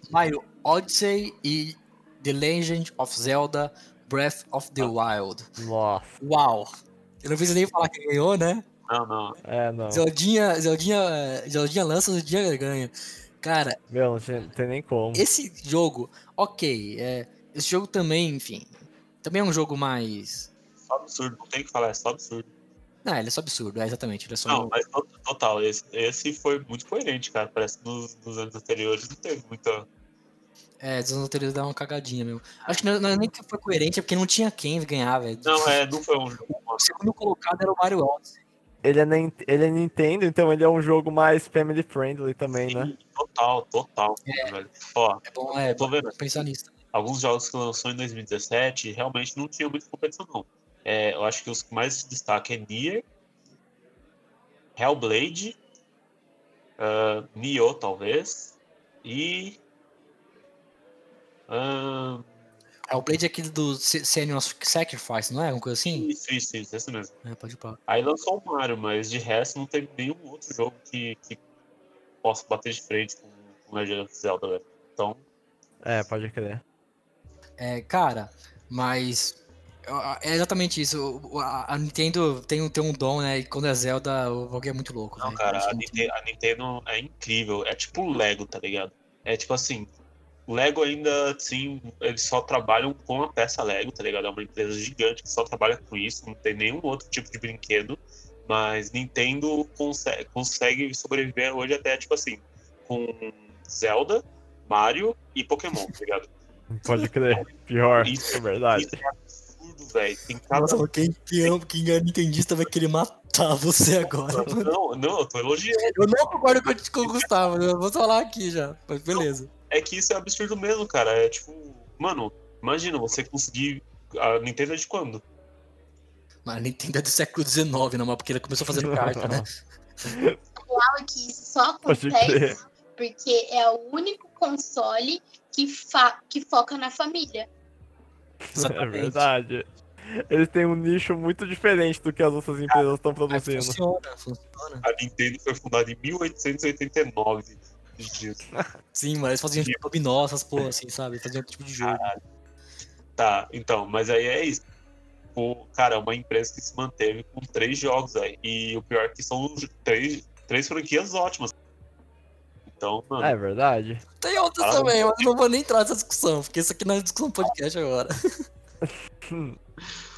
Mario Odyssey e The Legend of Zelda Breath of the Wild. Nossa. Uau! Eu não preciso nem falar quem ganhou, né? Não, não. É, não. Zeldinha, Zeldinha, Zeldinha lança, Zeldinha ganha. Cara, Meu, não tem, tem nem como. esse jogo, ok, é, esse jogo também, enfim, também é um jogo mais... Só absurdo. Não tem o que falar, é só absurdo. Não, ele é só absurdo, é exatamente, ele é só... Não, um- mas to- total, esse, esse foi muito coerente, cara. Parece que nos, nos anos anteriores não teve muita. É, dos anos anteriores dá uma cagadinha mesmo. Acho que não, não é nem que foi coerente, é porque não tinha quem ganhar, velho. Não, é, não foi um jogo. O segundo colocado era o Mario Odyssey. Ele é, ele é Nintendo, então ele é um jogo mais family friendly também, né? Sim, Total, total, velho. Ó, É bom, é, tô vendo. pensar nisso. alguns jogos que lançou em 2017 realmente não tinha muita competição, não. É, eu acho que os que mais se destacam é Nier, Hellblade, uh, Nioh, talvez, e. ahn, É o Blade é aquele do Se- Senua's Sacrifice, não é? Alguma coisa assim? isso, isso, isso, esse mesmo. É, pode ir pra... Aí lançou o Mario, mas de resto não teve nenhum outro jogo que, que possa bater de frente com, com Legend of Zelda, velho. Então, É, pode crer. É, cara, mas é exatamente isso. o- A, Nintendo tem, um- tem um dom, né? E quando é Zelda, o bagulho é muito louco. não, velho. cara, a muito- Nintendo, a Nintendo é incrível. É tipo o Lego, tá ligado? É tipo assim, o Lego ainda, assim, eles só trabalham com a peça Lego, tá ligado? É uma empresa gigante que só trabalha com isso, não tem nenhum outro tipo de brinquedo. Mas Nintendo consegue, consegue sobreviver hoje até, tipo assim, com Zelda, Mario e Pokémon, tá ligado? Pode crer. Pior, Isso- é verdade. Isso é absurdo, velho. Tem cada Nossa, quem, quem, quem é nintendista vai querer matar você agora. Não, não, eu tô elogiando. Eu não concordo com, com o Gustavo, eu vou falar aqui já. Mas beleza. É que isso é absurdo mesmo, cara. É tipo, mano, imagina você conseguir. A Nintendo é de quando? Mas a Nintendo é do século XIX, não, mas porque ele começou fazendo carta, né? Claro que isso só acontece porque é o único console que, fa que foca na família. É Exatamente. verdade. Eles têm um nicho muito diferente do que as outras empresas estão produzindo. funciona, funciona. A Nintendo foi fundada em 1889. Sim, mas eles faziam tipo dominó, essas porra assim, sabe? Faziam outro tipo de jogo. Tá, então, mas aí é isso. O, cara, é uma empresa que se manteve com três jogos aí. E o pior é que são três, três franquias ótimas. Então, mano, É verdade. Tem outras Ah, também, mas eu não vou nem entrar nessa discussão, porque isso aqui não é discussão podcast agora.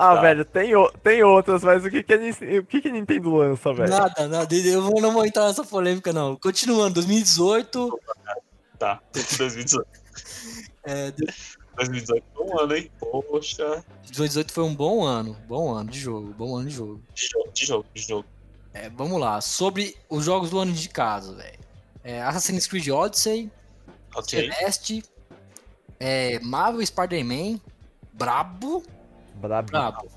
Ah, Tá. velho, tem, o- tem outras, mas o que que, a, o que que a Nintendo lança, velho? Nada, nada. Eu não vou entrar nessa polêmica, não. Continuando, 2018. tá. 2018. É, 2018 foi um ano, hein? Poxa. 2018 foi um bom ano. Bom ano de jogo. Bom ano de jogo. De jogo, de jogo, de jogo. É, vamos lá. Sobre os jogos do ano de casa, velho. É, Assassin's Creed Odyssey, Ok. Celeste, é, Marvel Spider-Man, brabo, Brabo. brabo.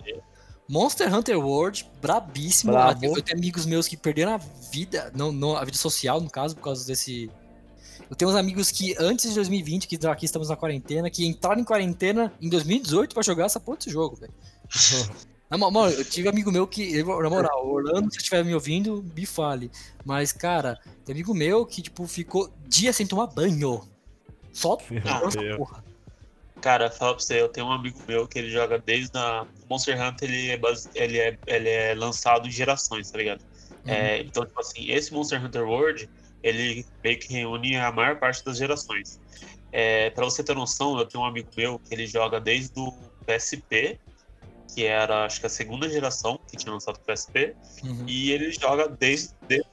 Monster Hunter World, brabíssimo. Brabo. Eu tenho amigos meus que perderam a vida, não, não, a vida social, no caso, por causa desse. Eu tenho uns amigos que antes de 2020, que aqui estamos na quarentena, que entraram em quarentena em 2018 pra jogar essa porra desse jogo, velho. Na mo- Mano, eu tive amigo meu que, na moral, Orlando, se estiver me ouvindo, me fale. Mas, cara, tem amigo meu que, tipo, ficou dias sem tomar banho. Só porra. Cara, fala pra você, eu tenho um amigo meu que ele joga desde a. O Monster Hunter ele é, base- ele é, ele é lançado em gerações, tá ligado? É, então, tipo assim, esse Monster Hunter World, ele meio que reúne a maior parte das gerações. É, pra você ter noção, eu tenho um amigo meu que ele joga desde o PSP, que era acho que a segunda geração que tinha lançado o PSP, Uhum. e ele joga desde. de-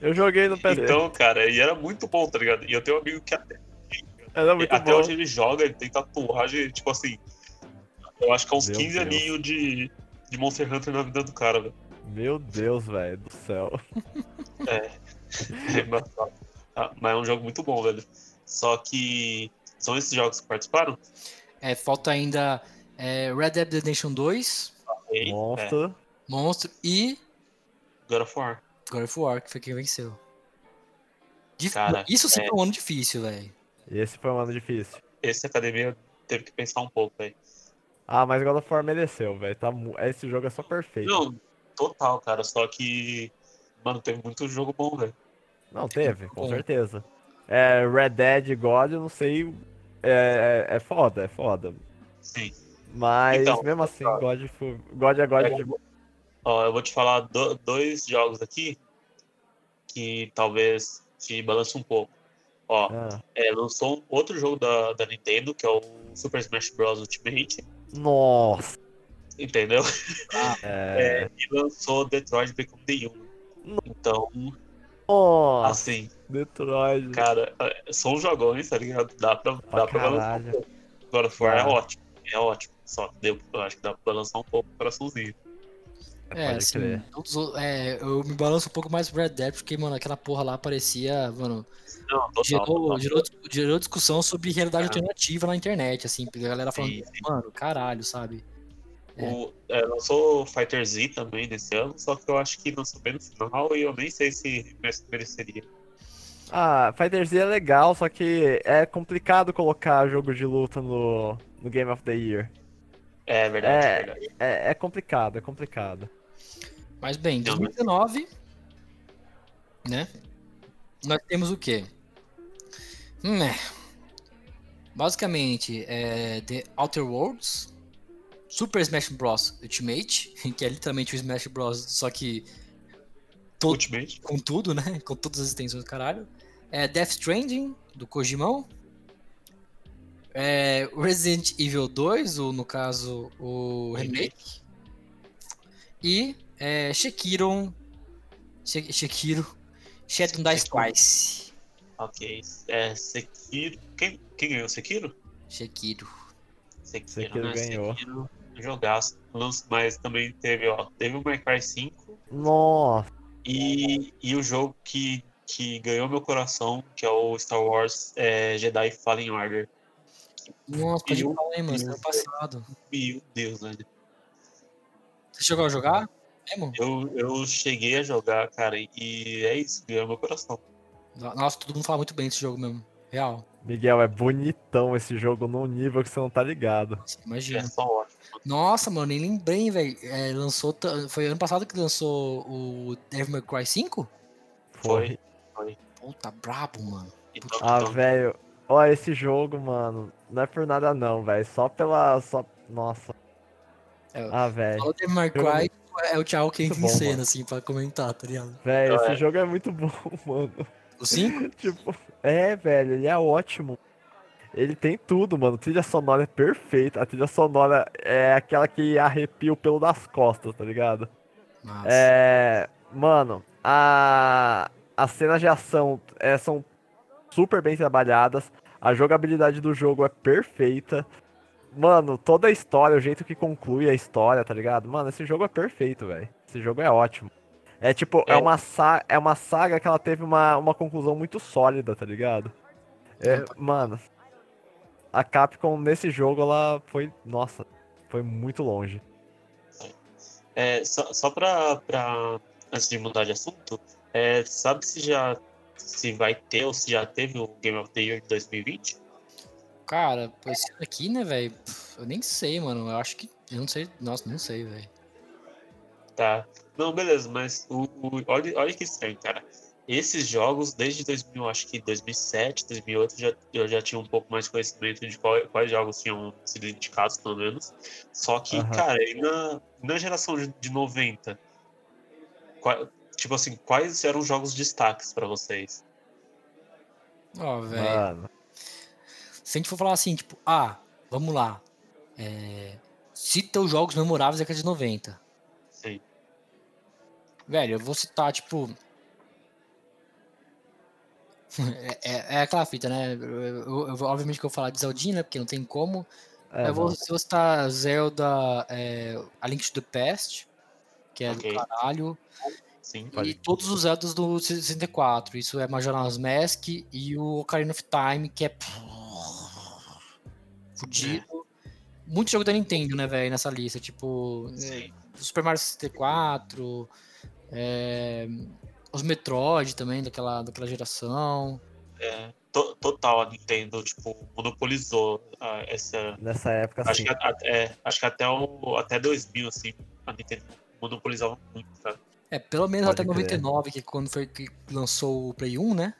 Eu joguei no PC. Então, cara, e era muito bom, tá ligado? E eu tenho um amigo que até Era muito até bom. hoje ele joga, ele tem tatuagem, tipo assim. Eu acho que é uns Meu 15 Deus. aninhos de, de Monster Hunter na vida do cara, velho. Meu Deus, velho do céu. É embaçado. Ah, mas é um jogo muito bom, velho. Só que são esses jogos que participaram? É, falta ainda é, Red Dead Redemption 2, Ok, É, Monstro. Monstro e God of War. God of War, que foi quem venceu. Dif- Cara, Isso sim é. foi um ano difícil, velho. Esse foi um ano difícil. Esse academia teve que pensar um pouco, velho. Ah, mas God of War mereceu, velho. Tá, esse jogo é só perfeito. Não, total, cara. Só que, mano, teve muito jogo bom, velho. Não, teve, com Bom. certeza. É, Red Dead God, eu não sei. É, é, é foda, é foda. Sim. Mas Então, mesmo assim, God, God é God É, de. Ó, eu vou te falar do- dois jogos aqui que talvez te balance um pouco. Ó, Ah, é, lançou um outro jogo da, da Nintendo, que é o Super Smash Bros. Ultimate, Nossa! entendeu? É, É, e lançou Detroit Become the Human. Então, Nossa! assim, Detroit. cara, é, são jogões, tá ligado? Dá pra, Pra dá pra balançar um pouco. God of War é Dá. ótimo, é ótimo. Só que deu, eu acho que dá pra balançar um pouco o coraçãozinho. É, Pode assim, crer. todos os- é, eu me balanço um pouco mais pro Red Dead, porque, mano, aquela porra lá parecia, mano, Não, total, gerou, total. gerou, gerou discussão sobre realidade alternativa na internet, assim, a galera falando, Sim, sim. mano, caralho, sabe? O, é, lançou Fighter Z também nesse ano, só que eu acho que lançou bem no final e eu nem sei se mere- mereceria. Ah, Fighter Z é legal, só que é complicado colocar jogo de luta no, no Game of the Year. É verdade, É. é verdade. É, é complicado, é complicado. Mas bem, Não, 2019, né? Nós temos o quê? Hum, é. Basicamente, é The Outer Worlds, Super Smash Bros. Ultimate, que é literalmente o Smash Bros. Só que todo, Ultimate. com tudo, né? Com todas as extensões do caralho. É Death Stranding, do Kojimão. É Resident Evil 2, ou no caso, o remake. E é, Sekiro. She- Sekiro. Shadow Die Twice. Ok. É Sekiro. Quem, quem ganhou? Sekiro? Sekiro. Sekiro, Sekiro né? ganhou. Sekiro. jogaço. Mas também teve, ó, teve o My Cry 5 Nossa, e, e o jogo que, que ganhou meu coração, que é o Star Wars é, Jedi Fallen Order. Nossa, pode falar, hein, mano. Ano passado. Meu Deus, velho. Você chegou a jogar? Mesmo? Eu, eu cheguei a jogar, cara, e é isso, ganhou meu coração. Nossa, todo mundo fala muito bem desse jogo mesmo. Real. Miguel, é bonitão esse jogo num nível que você não tá ligado. Nossa, É Imagina. só ótimo. Nossa, mano, nem lembrei, velho. É, lançou. Foi ano passado que lançou o Devil May Cry 5? Foi. Puta, brabo, mano. Então, Ah, então, velho. Olha, esse jogo, mano, não é por nada não, velho. Só pela. Só... Nossa. É, Ah, velho. Falou Devil May Cry, é o Thiago que entra em bom, cena, mano. assim, pra comentar, tá ligado? Velho, É. esse jogo é muito bom, mano. O 5? Tipo, é, velho, ele é ótimo. Ele tem tudo, mano. A trilha sonora é perfeita. A trilha sonora é aquela que arrepia o pelo das costas, tá ligado? Massa. É. Mano, a. As cenas de ação é, são super bem trabalhadas. A jogabilidade do jogo é perfeita. Mano, toda a história, o jeito que conclui a história, tá ligado? Mano, esse jogo é perfeito, velho. Esse jogo é ótimo. É tipo, é, É. uma, sa é uma saga que ela teve uma, uma conclusão muito sólida, tá ligado? É, mano, a Capcom nesse jogo, ela foi. Nossa, foi muito longe. É, só, só pra, pra. Antes de mudar de assunto, é, sabe se já. Se vai ter ou se já teve o Game of the Year de 2020? Cara, esse aqui, né, velho? Eu nem sei, mano. Eu acho que. Eu não sei. Nossa, não sei, velho. Tá. Não, beleza, mas o, o- olha, olha que estranho, cara. Esses jogos, desde 2000, acho que 2007, 2008, já, eu já tinha um pouco mais de conhecimento de qual- quais jogos tinham sido indicados, pelo menos. Só que, Aham. cara, e na, na geração de, de 90, qua- tipo assim, quais eram os jogos destaques pra vocês? Ó, velho. Se a gente for falar assim, tipo, ah, vamos lá. É... Cita os jogos memoráveis da década de 90. Sim. Velho, eu vou citar, tipo. é, é- é aquela fita, né? Eu, eu- eu- obviamente que eu vou falar de Zeldinha, né? Porque não tem como. é, eu vou, vou citar Zelda é, A Link to the Past, que é Ok. do caralho. Sim. E todos os Zeldas do 64. Isso é Majora's Mask e o Ocarina of Time, que é. Fudido. Muito jogo da Nintendo, né, velho, nessa lista. Tipo, é, Sim. Super Mario 64, é, os Metroid também, daquela, daquela geração. É, to- total, a Nintendo, tipo, monopolizou ah, essa. Nessa época, Acho sim. que, a- é, acho que até, o, até 2000, assim, a Nintendo monopolizava muito, cara. É, pelo menos Pode até crer. 99, que é quando foi que lançou o Play 1, né?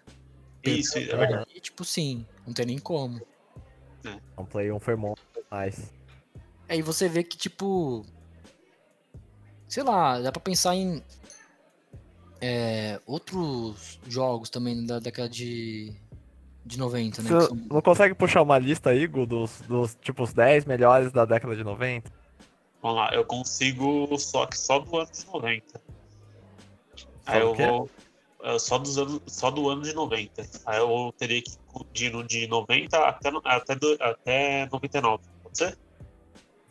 Isso, é verdade. E, tipo, sim, não tem nem como. O Play 1 foi monstro demais. Aí você vê que, tipo. Sei lá, dá pra pensar em. é, outros jogos também da década de. de 90, né? são- não consegue puxar uma lista aí, Gu, dos, dos tipo, os 10 melhores da década de 90? Vamos lá, eu consigo só que só do ano de 90. Aí Só eu o quê? vou. É, Só, dos anos, só do ano de 90. Aí eu teria que ir de, no- de 90 até, até, do- até 99. Pode ser?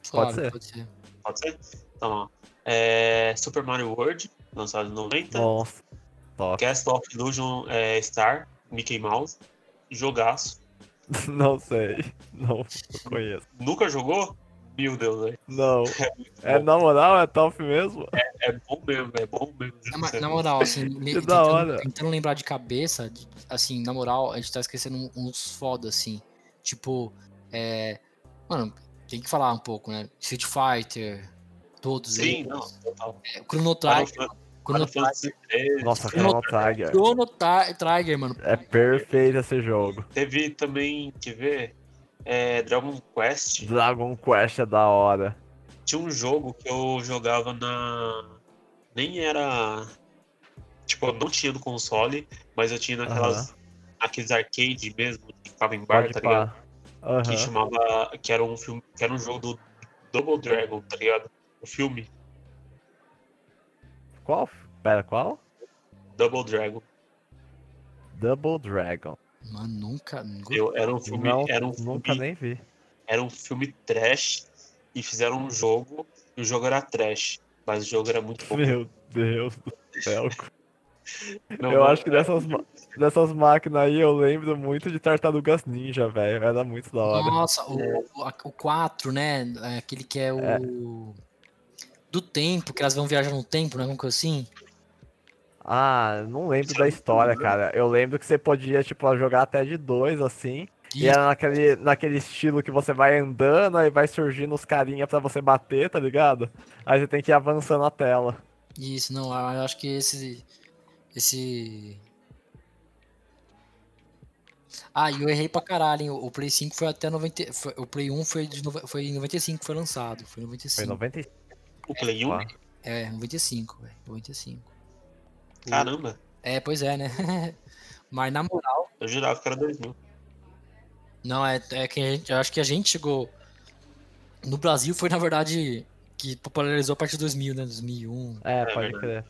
Claro, ser. pode ser. Pode ser? Então, ó. É, Super Mario World, lançado em 90. Nossa. Top. Castle of Illusion é, Star, Mickey Mouse. Jogaço. Não sei. Não conheço. Nunca jogou? Meu Deus, velho. Não. É bom. na moral, é top mesmo? É bom mesmo, é bom mesmo. Na, na moral, assim, da tentando, hora. tentando lembrar de cabeça, assim, na moral, a gente tá esquecendo uns foda, assim. Tipo, é. Mano, tem que falar um pouco, né? Street Fighter, todos Sim, eles. não, total. É, Chrono Trigger. Chrono Trigger. Nossa, Chrono- Trigger. Chrono Tri- Trigger, mano. É perfeito esse jogo. Teve também, quer ver? É, Dragon Quest. Dragon Quest é da hora. Tinha um jogo que eu jogava na. Nem era. Tipo, eu não tinha no console, mas eu tinha naquelas. Aqueles arcade mesmo, que ficava em bar, Pode tá ligado? Aham. Que chamava. Que era um filme. Que era um jogo do Double Dragon, tá ligado? O filme. Qual? Pera, qual? Double Dragon. Double Dragon. Mano, nunca. nunca- Eu, era um filme. Não, era um nunca filme, nem vi. Era um filme trash. e fizeram um jogo, e o jogo era trash, mas o jogo era muito bom. Meu Deus do céu. Não, eu não, acho que dessas, ma- dessas máquinas aí eu lembro muito de Tartarugas Ninja, velho. Era muito da hora. Nossa, o, o, a- o 4, né? é Aquele que é o. Do tempo, que elas vão viajar no tempo, né? Alguma coisa assim. Ah, não lembro da história, cara. Eu lembro que você podia, tipo, jogar até de dois, assim. E era naquele, naquele estilo que você vai andando, aí vai surgindo os carinha pra você bater, tá ligado? Aí você tem que ir avançando a tela. isso, não, eu acho que esse. Esse. Ah, e eu errei pra caralho, hein? O Play 5 foi até 90. foi- o Play 1 foi, de, foi em 95 que foi lançado. Foi em 95. Foi 95. O Play 1? Pá. É, 95, velho. 95. Caramba, É, pois é, né? Mas na moral. eu jurava que era 2000. Não, é, é que a gente, eu acho que a gente chegou. No Brasil foi, na verdade, que popularizou a partir de 2000, né? 2001. É, É pode crer.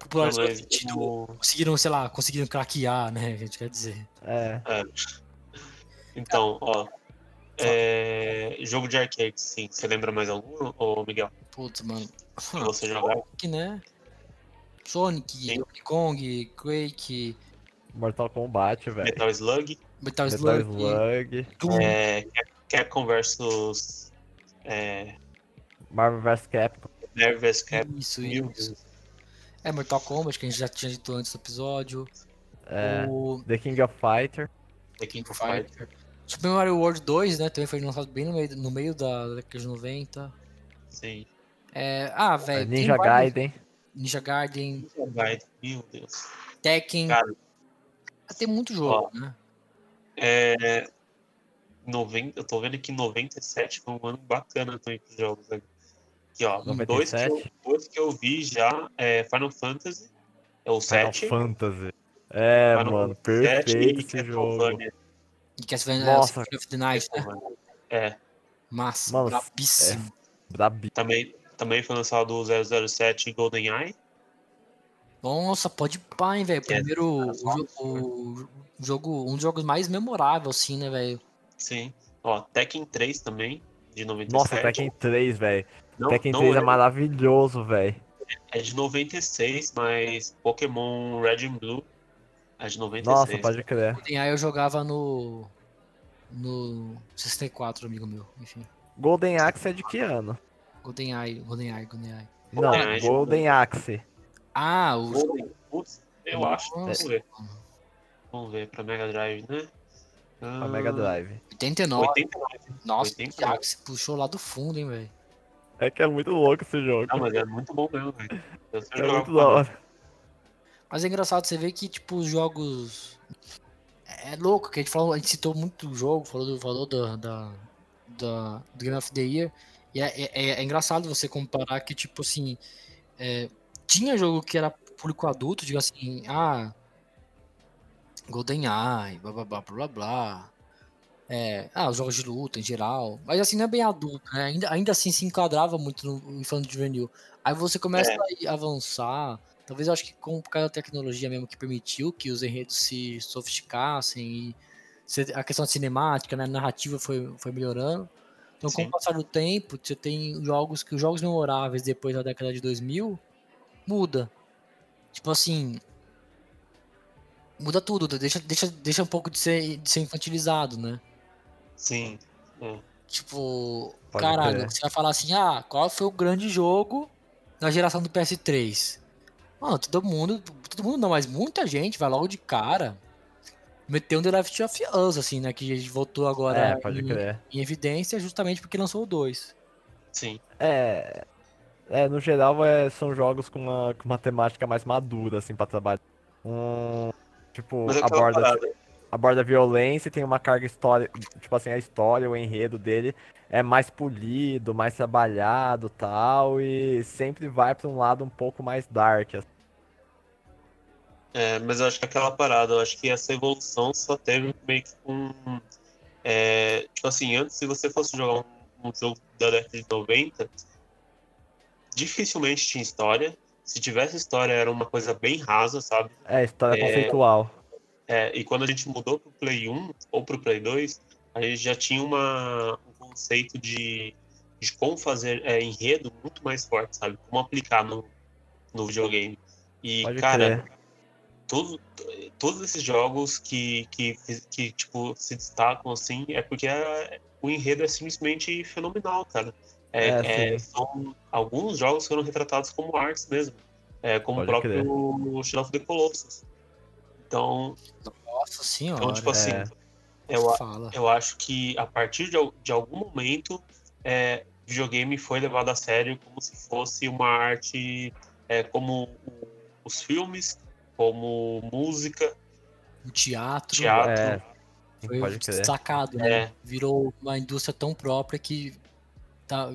Popularizou no sentido. o- Conseguiram, sei lá, conseguiram craquear, né? A gente quer dizer. É. Então, ó. é, Jogo de arcade, sim. Você lembra mais algum, ô Miguel? Putz, mano. Você jogava? Que, né? Sonic. Donkey Kong, Quake, Mortal Kombat, velho. Metal Slug, Metal Metal Slug, Slug, Doom. é, Capcom vs. É, Marvel vs Capcom. Marvel vs Capcom. Isso, isso. É Mortal Kombat, que a gente já tinha dito antes do episódio. É, O The King of Fighter. The King of Fighters. Fighter. Super Mario World 2, né? Também foi lançado bem no meio, no meio da década de 90. Sim. É, ah, velho. Ninja vários- Gaiden. Ninja Garden, Meu Deus. Tekken. Cara. Tem muito jogo, né? É, 90, eu tô vendo que 97 foi um ano bacana também pros jogos. Né? Aqui, ó, dois que, eu, 97? dois que eu vi já é Final Fantasy, é o Final 7. Fantasy. É, Final mano, Fantasy 7 perfeito e esse jogo. E Castlevania Nossa. Symphony of the Night, né? É, Massa, Mano, brabíssimo. Brabi. também, também foi lançado o 007 e GoldenEye. Nossa, pode pá, hein, velho. É, Primeiro, o, jo- o jogo, um dos jogos mais memoráveis, assim, né, velho? Sim. Ó, Tekken 3 também, de 97. Nossa, Tekken 3, velho. Tekken não 3 é é, maravilhoso, velho. é de 96, mas Pokémon Red and Blue é de 96. Nossa, pode crer. E aí eu jogava no. No 64, amigo meu. Enfim. Golden Axe é de que ano? GoldenEye, GoldenEye, GoldenEye. Não, GoldenEye é de Golden Axe. Ah, o. Golden, putz, eu acho. Vamos Nossa. ver. Vamos ver, pra Mega Drive, né? Pra Mega Drive. 89. 89. Nossa, 89. Thiago, você puxou lá do fundo, hein, velho. É que é muito louco esse jogo. Ah, mas é muito bom mesmo, velho. É muito da hora. Mas é engraçado você ver que, tipo, os jogos. É louco, que a gente falou, a gente citou muito o jogo, falou, do, falou da, da, da- do Game of the Year. E é, é- é engraçado você comparar que, tipo assim. é, tinha jogo que era público adulto, diga assim, ah. GoldenEye, blá blá blá blá blá. É, ah, os jogos de luta em geral. Mas assim, não é bem adulto, né? Ainda, ainda assim se enquadrava muito no infanto juvenil. Aí você começa É. a avançar. Talvez eu acho que com por causa da tecnologia mesmo que permitiu que os enredos se sofisticassem e a questão cinemática, né, a narrativa foi, foi melhorando. Então, com Sim. o passar do tempo, você tem jogos que os jogos memoráveis depois da década de 2000 muda. Tipo assim, muda tudo, deixa, deixa, deixa um pouco de ser, de ser infantilizado, né? Sim. Tipo, Pode caralho, crer. você vai falar assim, ah, qual foi o grande jogo da geração do PS3? Mano, todo mundo, todo mundo não, mas muita gente vai logo de cara meter um The Last of Us, assim, né, que a gente voltou agora É, pode em, crer. em evidência justamente porque lançou o 2. Sim. É. É, no geral é, são jogos com uma, com uma temática mais madura, assim, pra trabalhar. Um, tipo, é aborda, aborda violência e tem uma carga história. Tipo assim, a história, o enredo dele é mais polido, mais trabalhado tal. E sempre vai pra um lado um pouco mais dark. assim. É, mas eu acho que aquela parada, eu acho que essa evolução só teve meio que com. é, tipo assim, antes, se você fosse jogar um, um jogo da década de 90, dificilmente tinha história. Se tivesse história, era uma coisa bem rasa, sabe? É, história É. conceitual. É, e quando a gente mudou pro Play 1 ou pro Play 2, a gente já tinha uma, um conceito de de como fazer é, enredo muito mais forte, sabe? Como aplicar no, no videogame. E, Pode cara, crer. Todo, todos esses jogos que, que, que, tipo, se destacam, assim, é porque é- o enredo é simplesmente fenomenal, cara. É, É, é, são, alguns jogos foram retratados como artes mesmo, é, como o próprio Shadow of the Colossus. Então, Nossa senhora. então tipo assim, é. eu, a- Fala. eu acho que a partir de, de algum momento, é, videogame foi levado a sério como se fosse uma arte, é, como os filmes, como música, O teatro. teatro. É, Foi destacado, né? É. Virou uma indústria tão própria que tá...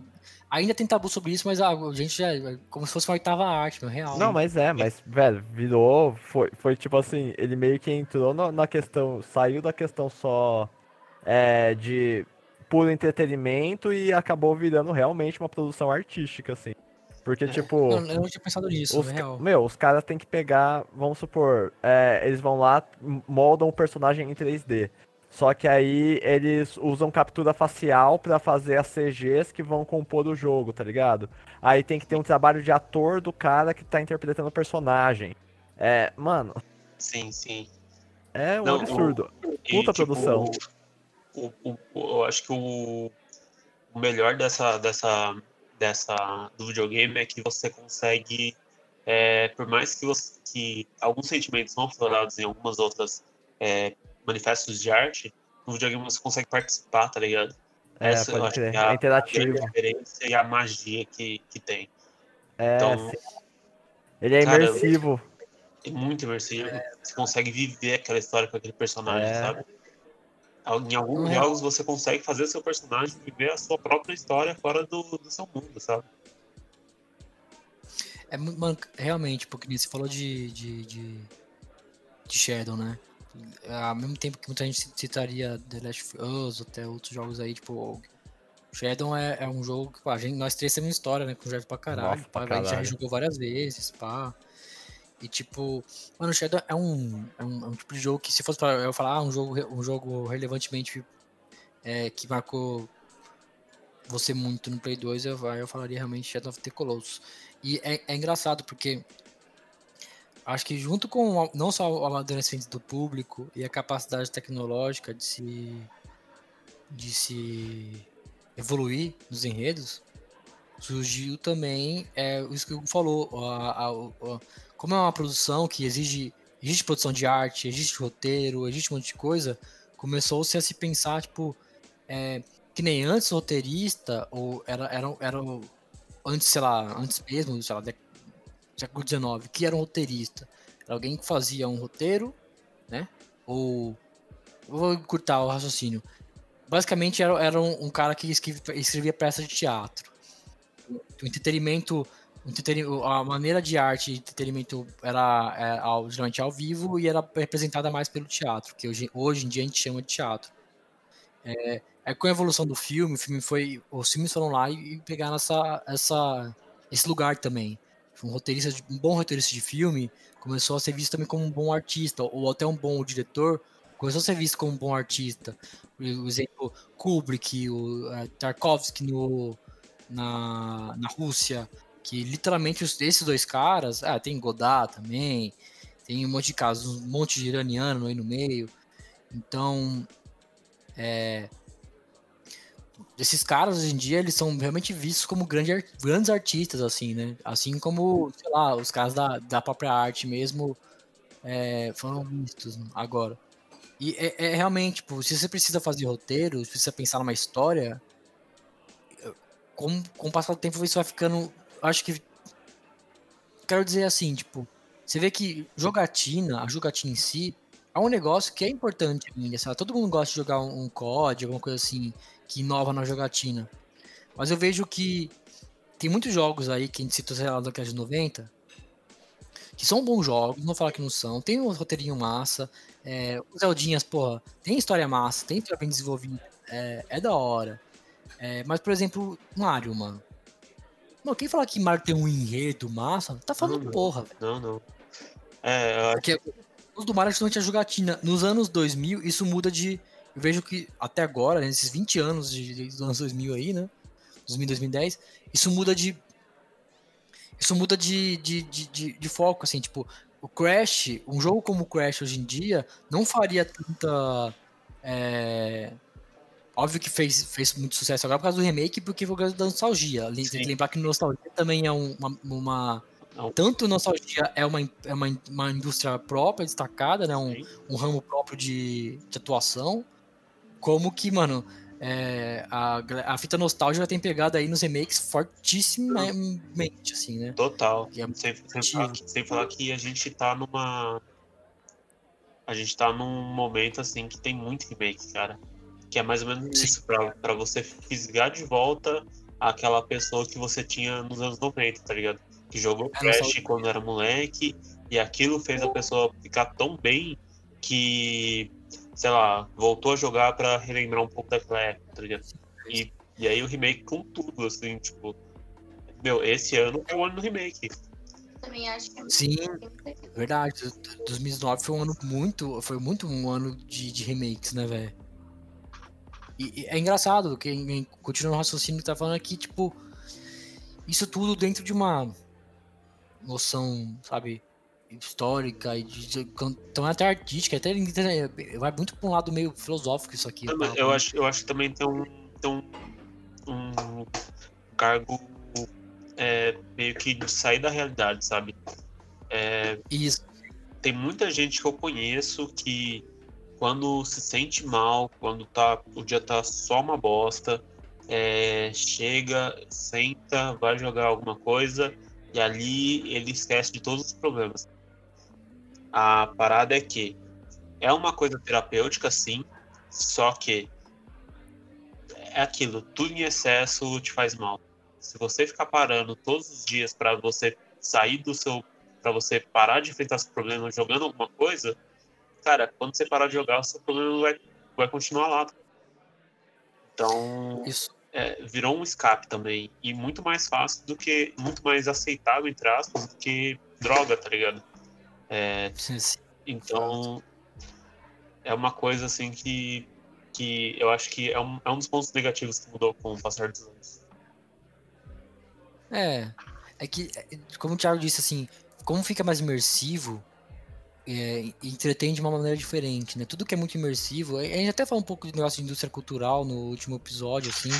ainda tem tabu sobre isso, mas a gente já é como se fosse uma oitava arte, meu real. Não, mas é, mas, velho, virou. Foi, foi tipo assim, ele meio que entrou na, na questão. Saiu da questão só é, de puro entretenimento e acabou virando realmente uma produção artística, assim. Porque, tipo. Eu, eu não tinha pensado nisso, Os, real. meu, os caras têm que pegar, vamos supor, é, eles vão lá, moldam o personagem em 3D. Só que aí eles usam captura facial pra fazer as CGs que vão compor o jogo, tá ligado? Aí tem que ter um trabalho de ator do cara que tá interpretando o personagem. É, mano, Sim, sim. é um Não, o- absurdo. E, Puta tipo, produção. O, o- o- eu acho que o, o melhor dessa, dessa, dessa do videogame é que você consegue, é, por mais que, você, que alguns sentimentos não aflorados em algumas outras é, manifestos de arte, no videogame você consegue participar, tá ligado? É, Essa eu acho É a, a interativo. grande diferença e a magia que, que tem. É, Então, sim. Ele é cara, imersivo. é muito imersivo. Você consegue viver aquela história com aquele personagem, É. sabe? Em alguns Não, jogos você consegue fazer seu personagem viver a sua própria história fora do, do seu mundo, sabe? É, mu- mano, realmente, porque você falou de, de, de, de Shadow, né? Ao mesmo tempo que muita gente citaria The Last of Us, até outros jogos aí, tipo. Shadow é, é um jogo que pô, a gente, nós três temos história, né? Com o Jeff pra caralho. Nossa, pra pá, A gente já caralho. jogou várias vezes, pá. E tipo, mano, Shadow é um, é um, é um tipo de jogo que se fosse pra eu falar, ah, um jogo, um jogo relevantemente é, que marcou você muito no Play 2, eu, eu falaria realmente Shadow of the Colossus. E é, é engraçado porque acho que junto com não só o amadurecimento do público e a capacidade tecnológica de se de se evoluir nos enredos, surgiu também é, isso que o Hugo falou, a- a- a- como é uma produção que exige existe produção de arte, existe roteiro, existe um monte de coisa, começou-se a se pensar tipo é, que nem antes roteirista ou era era, era antes sei lá antes mesmo sei lá século XIX que era um roteirista. Era alguém que fazia um roteiro né? Ou vou encurtar o raciocínio. Basicamente era, era um, um cara que escrevia, escrevia peças de teatro. O entretenimento a maneira de arte e entretenimento era é, ao- geralmente ao vivo e era representada mais pelo teatro que hoje, hoje em dia a gente chama de teatro é, é com a evolução do filme, o filme foi. Os filmes foram lá e, e pegaram essa, essa, esse lugar também. Um roteirista, de- um bom roteirista de filme começou a ser visto também como um bom artista, ou até um bom diretor começou a ser visto como um bom artista. O exemplo Kubrick, o eh, Tarkovsky no, na, na Rússia, que literalmente esses dois caras, ah, tem Godard também, tem um monte de casos, um monte de iraniano aí no meio. Então, esses caras hoje em dia eles são realmente vistos como grande grandes artistas assim né assim como sei lá os caras da, da própria arte mesmo é, foram vistos agora e é, é realmente tipo, se você precisa fazer roteiro se você pensar numa história com, com o passar do tempo isso vai ficando acho que quero dizer assim tipo você vê que jogatina a jogatina em si é um negócio que é importante ainda, sabe? Todo mundo gosta de jogar um, um COD, alguma coisa assim, que inova na jogatina. Mas eu vejo que tem muitos jogos aí que a gente citou, sei lá, da década de 90, que são bons jogos, não falar que não são. Tem um roteirinho massa, é, os Zeldinhas, porra, tem história massa, tem história bem desenvolvida, é, é da hora. É, mas, por exemplo, Mario, mano. Não, quem falar que Mario tem um enredo massa, tá falando Não, porra, velho. Não, não. É, eu Porque os do Mario justamente a jogatina. Nos anos 2000, isso muda de. Eu vejo que até agora, nesses 20 anos de, de- dos anos 2000 aí, né? 2000, 2010, isso muda de. Isso muda de, de, de, de, de foco, assim, tipo, o Crash, um jogo como o Crash hoje em dia, não faria tanta. é, Óbvio que fez, fez muito sucesso agora por causa do remake, porque foi por causa da nostalgia. Tem que lembrar que nostalgia também é um- uma, uma- Não. Tanto nostalgia é uma, é uma, uma indústria própria, destacada, né? Um, um ramo próprio de, de atuação. Como que, mano, é, a, a fita nostálgica tem pegado aí nos remakes fortissimamente, assim, né? Total. É sem, sem, falar que, sem falar que a gente tá numa. A gente tá num momento assim que tem muito remake, cara. Que é mais ou menos Sim. isso, pra, pra você fisgar de volta aquela pessoa que você tinha nos anos 90, tá ligado? Que jogou É, Crash nostalgia. quando era moleque, e aquilo fez a pessoa ficar tão bem que, sei lá, voltou a jogar pra relembrar um pouco daquela época, tá ligado? E, e aí o remake com tudo, assim, tipo. Meu, esse ano foi o ano do remake. Também acho que é Sim, muito verdade. do- do- 2009 foi um ano muito. Foi muito um ano de, de remakes, né, velho? E, e é engraçado, que em- em- continua o raciocínio que tá falando aqui, tipo. Isso tudo dentro de uma noção, sabe, histórica e de, então até artística, até vai muito pra um lado meio filosófico isso aqui. Tá? Eu acho, eu acho que também tem um, tem um, um cargo é, meio que de sair da realidade, sabe? É, Isso, tem muita gente que eu conheço que quando se sente mal, quando tá, o dia tá só uma bosta, é, chega, senta, vai jogar alguma coisa e ali ele esquece de todos os problemas. A parada é que é uma coisa terapêutica, sim, só que é aquilo, tudo em excesso te faz mal. Se você ficar parando todos os dias para você sair do seu para você parar de enfrentar esse problema jogando alguma coisa, cara, quando você parar de jogar, o seu problema vai, vai continuar lá. Então, isso. é, virou um escape também. E muito mais fácil do que. Muito mais aceitável, entre aspas, do que droga, tá ligado? É, Sim, sim. então. É uma coisa assim que. que eu acho que é um, é um dos pontos negativos que mudou com o passar dos anos. É, é que, como o Thiago disse, assim, como fica mais imersivo, é, entretém de uma maneira diferente, né? Tudo que é muito imersivo, a gente até falou um pouco de negócio de indústria cultural no último episódio, assim,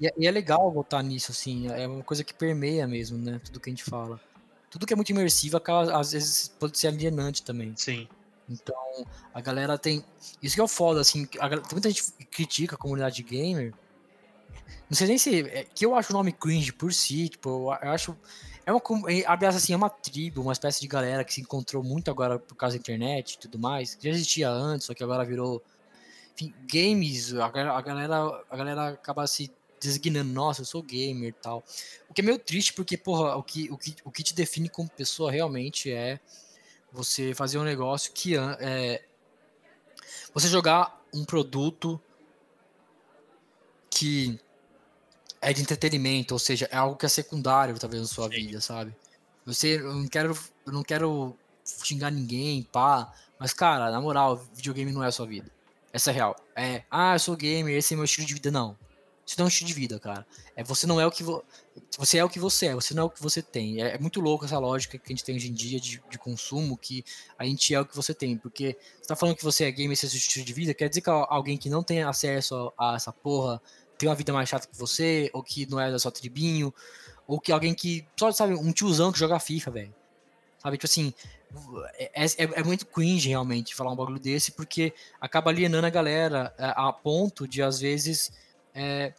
e, é- e é legal voltar nisso, assim, é uma coisa que permeia mesmo, né? Tudo que a gente fala. Tudo que é muito imersivo acaba, às vezes, pode ser alienante também. Sim. Então, a galera tem. Isso que é o foda, assim. A, tem muita gente que critica a comunidade gamer. Não sei nem se. É, que eu acho o nome cringe por si, tipo, eu acho. É uma. é, aspas, assim, é uma tribo, uma espécie de galera que se encontrou muito agora por causa da internet e tudo mais. Já existia antes, só que agora virou. Enfim, games, a, a galera, a galera acaba se designando, nossa, eu sou gamer e tal. O que é meio triste, porque, porra, o que, o que, o que te define como pessoa realmente é você fazer um negócio que é você jogar um produto que é de entretenimento, ou seja, é algo que é secundário talvez na sua Sim. vida, sabe? Você eu não quero eu não quero xingar ninguém, pá, mas cara, na moral, videogame não é a sua vida. Essa é real. É, ah, eu sou gamer, esse é meu estilo de vida não. Isso não é um estilo de vida, cara. É você não é o que vo... você é o que você é, você não é o que você tem. É, é muito louco essa lógica que a gente tem hoje em dia de, de consumo, que a gente é o que você tem. Porque você tá falando que você é gamer, esse é seu estilo de vida, quer dizer que alguém que não tem acesso a, a essa porra tem uma vida mais chata que você, ou que não é da sua tribinho, ou que alguém que. Só, sabe, um tiozão que joga FIFA, velho. Sabe, tipo assim. É, é, é muito cringe realmente falar um bagulho desse, porque acaba alienando a galera é, a ponto de, às vezes. É,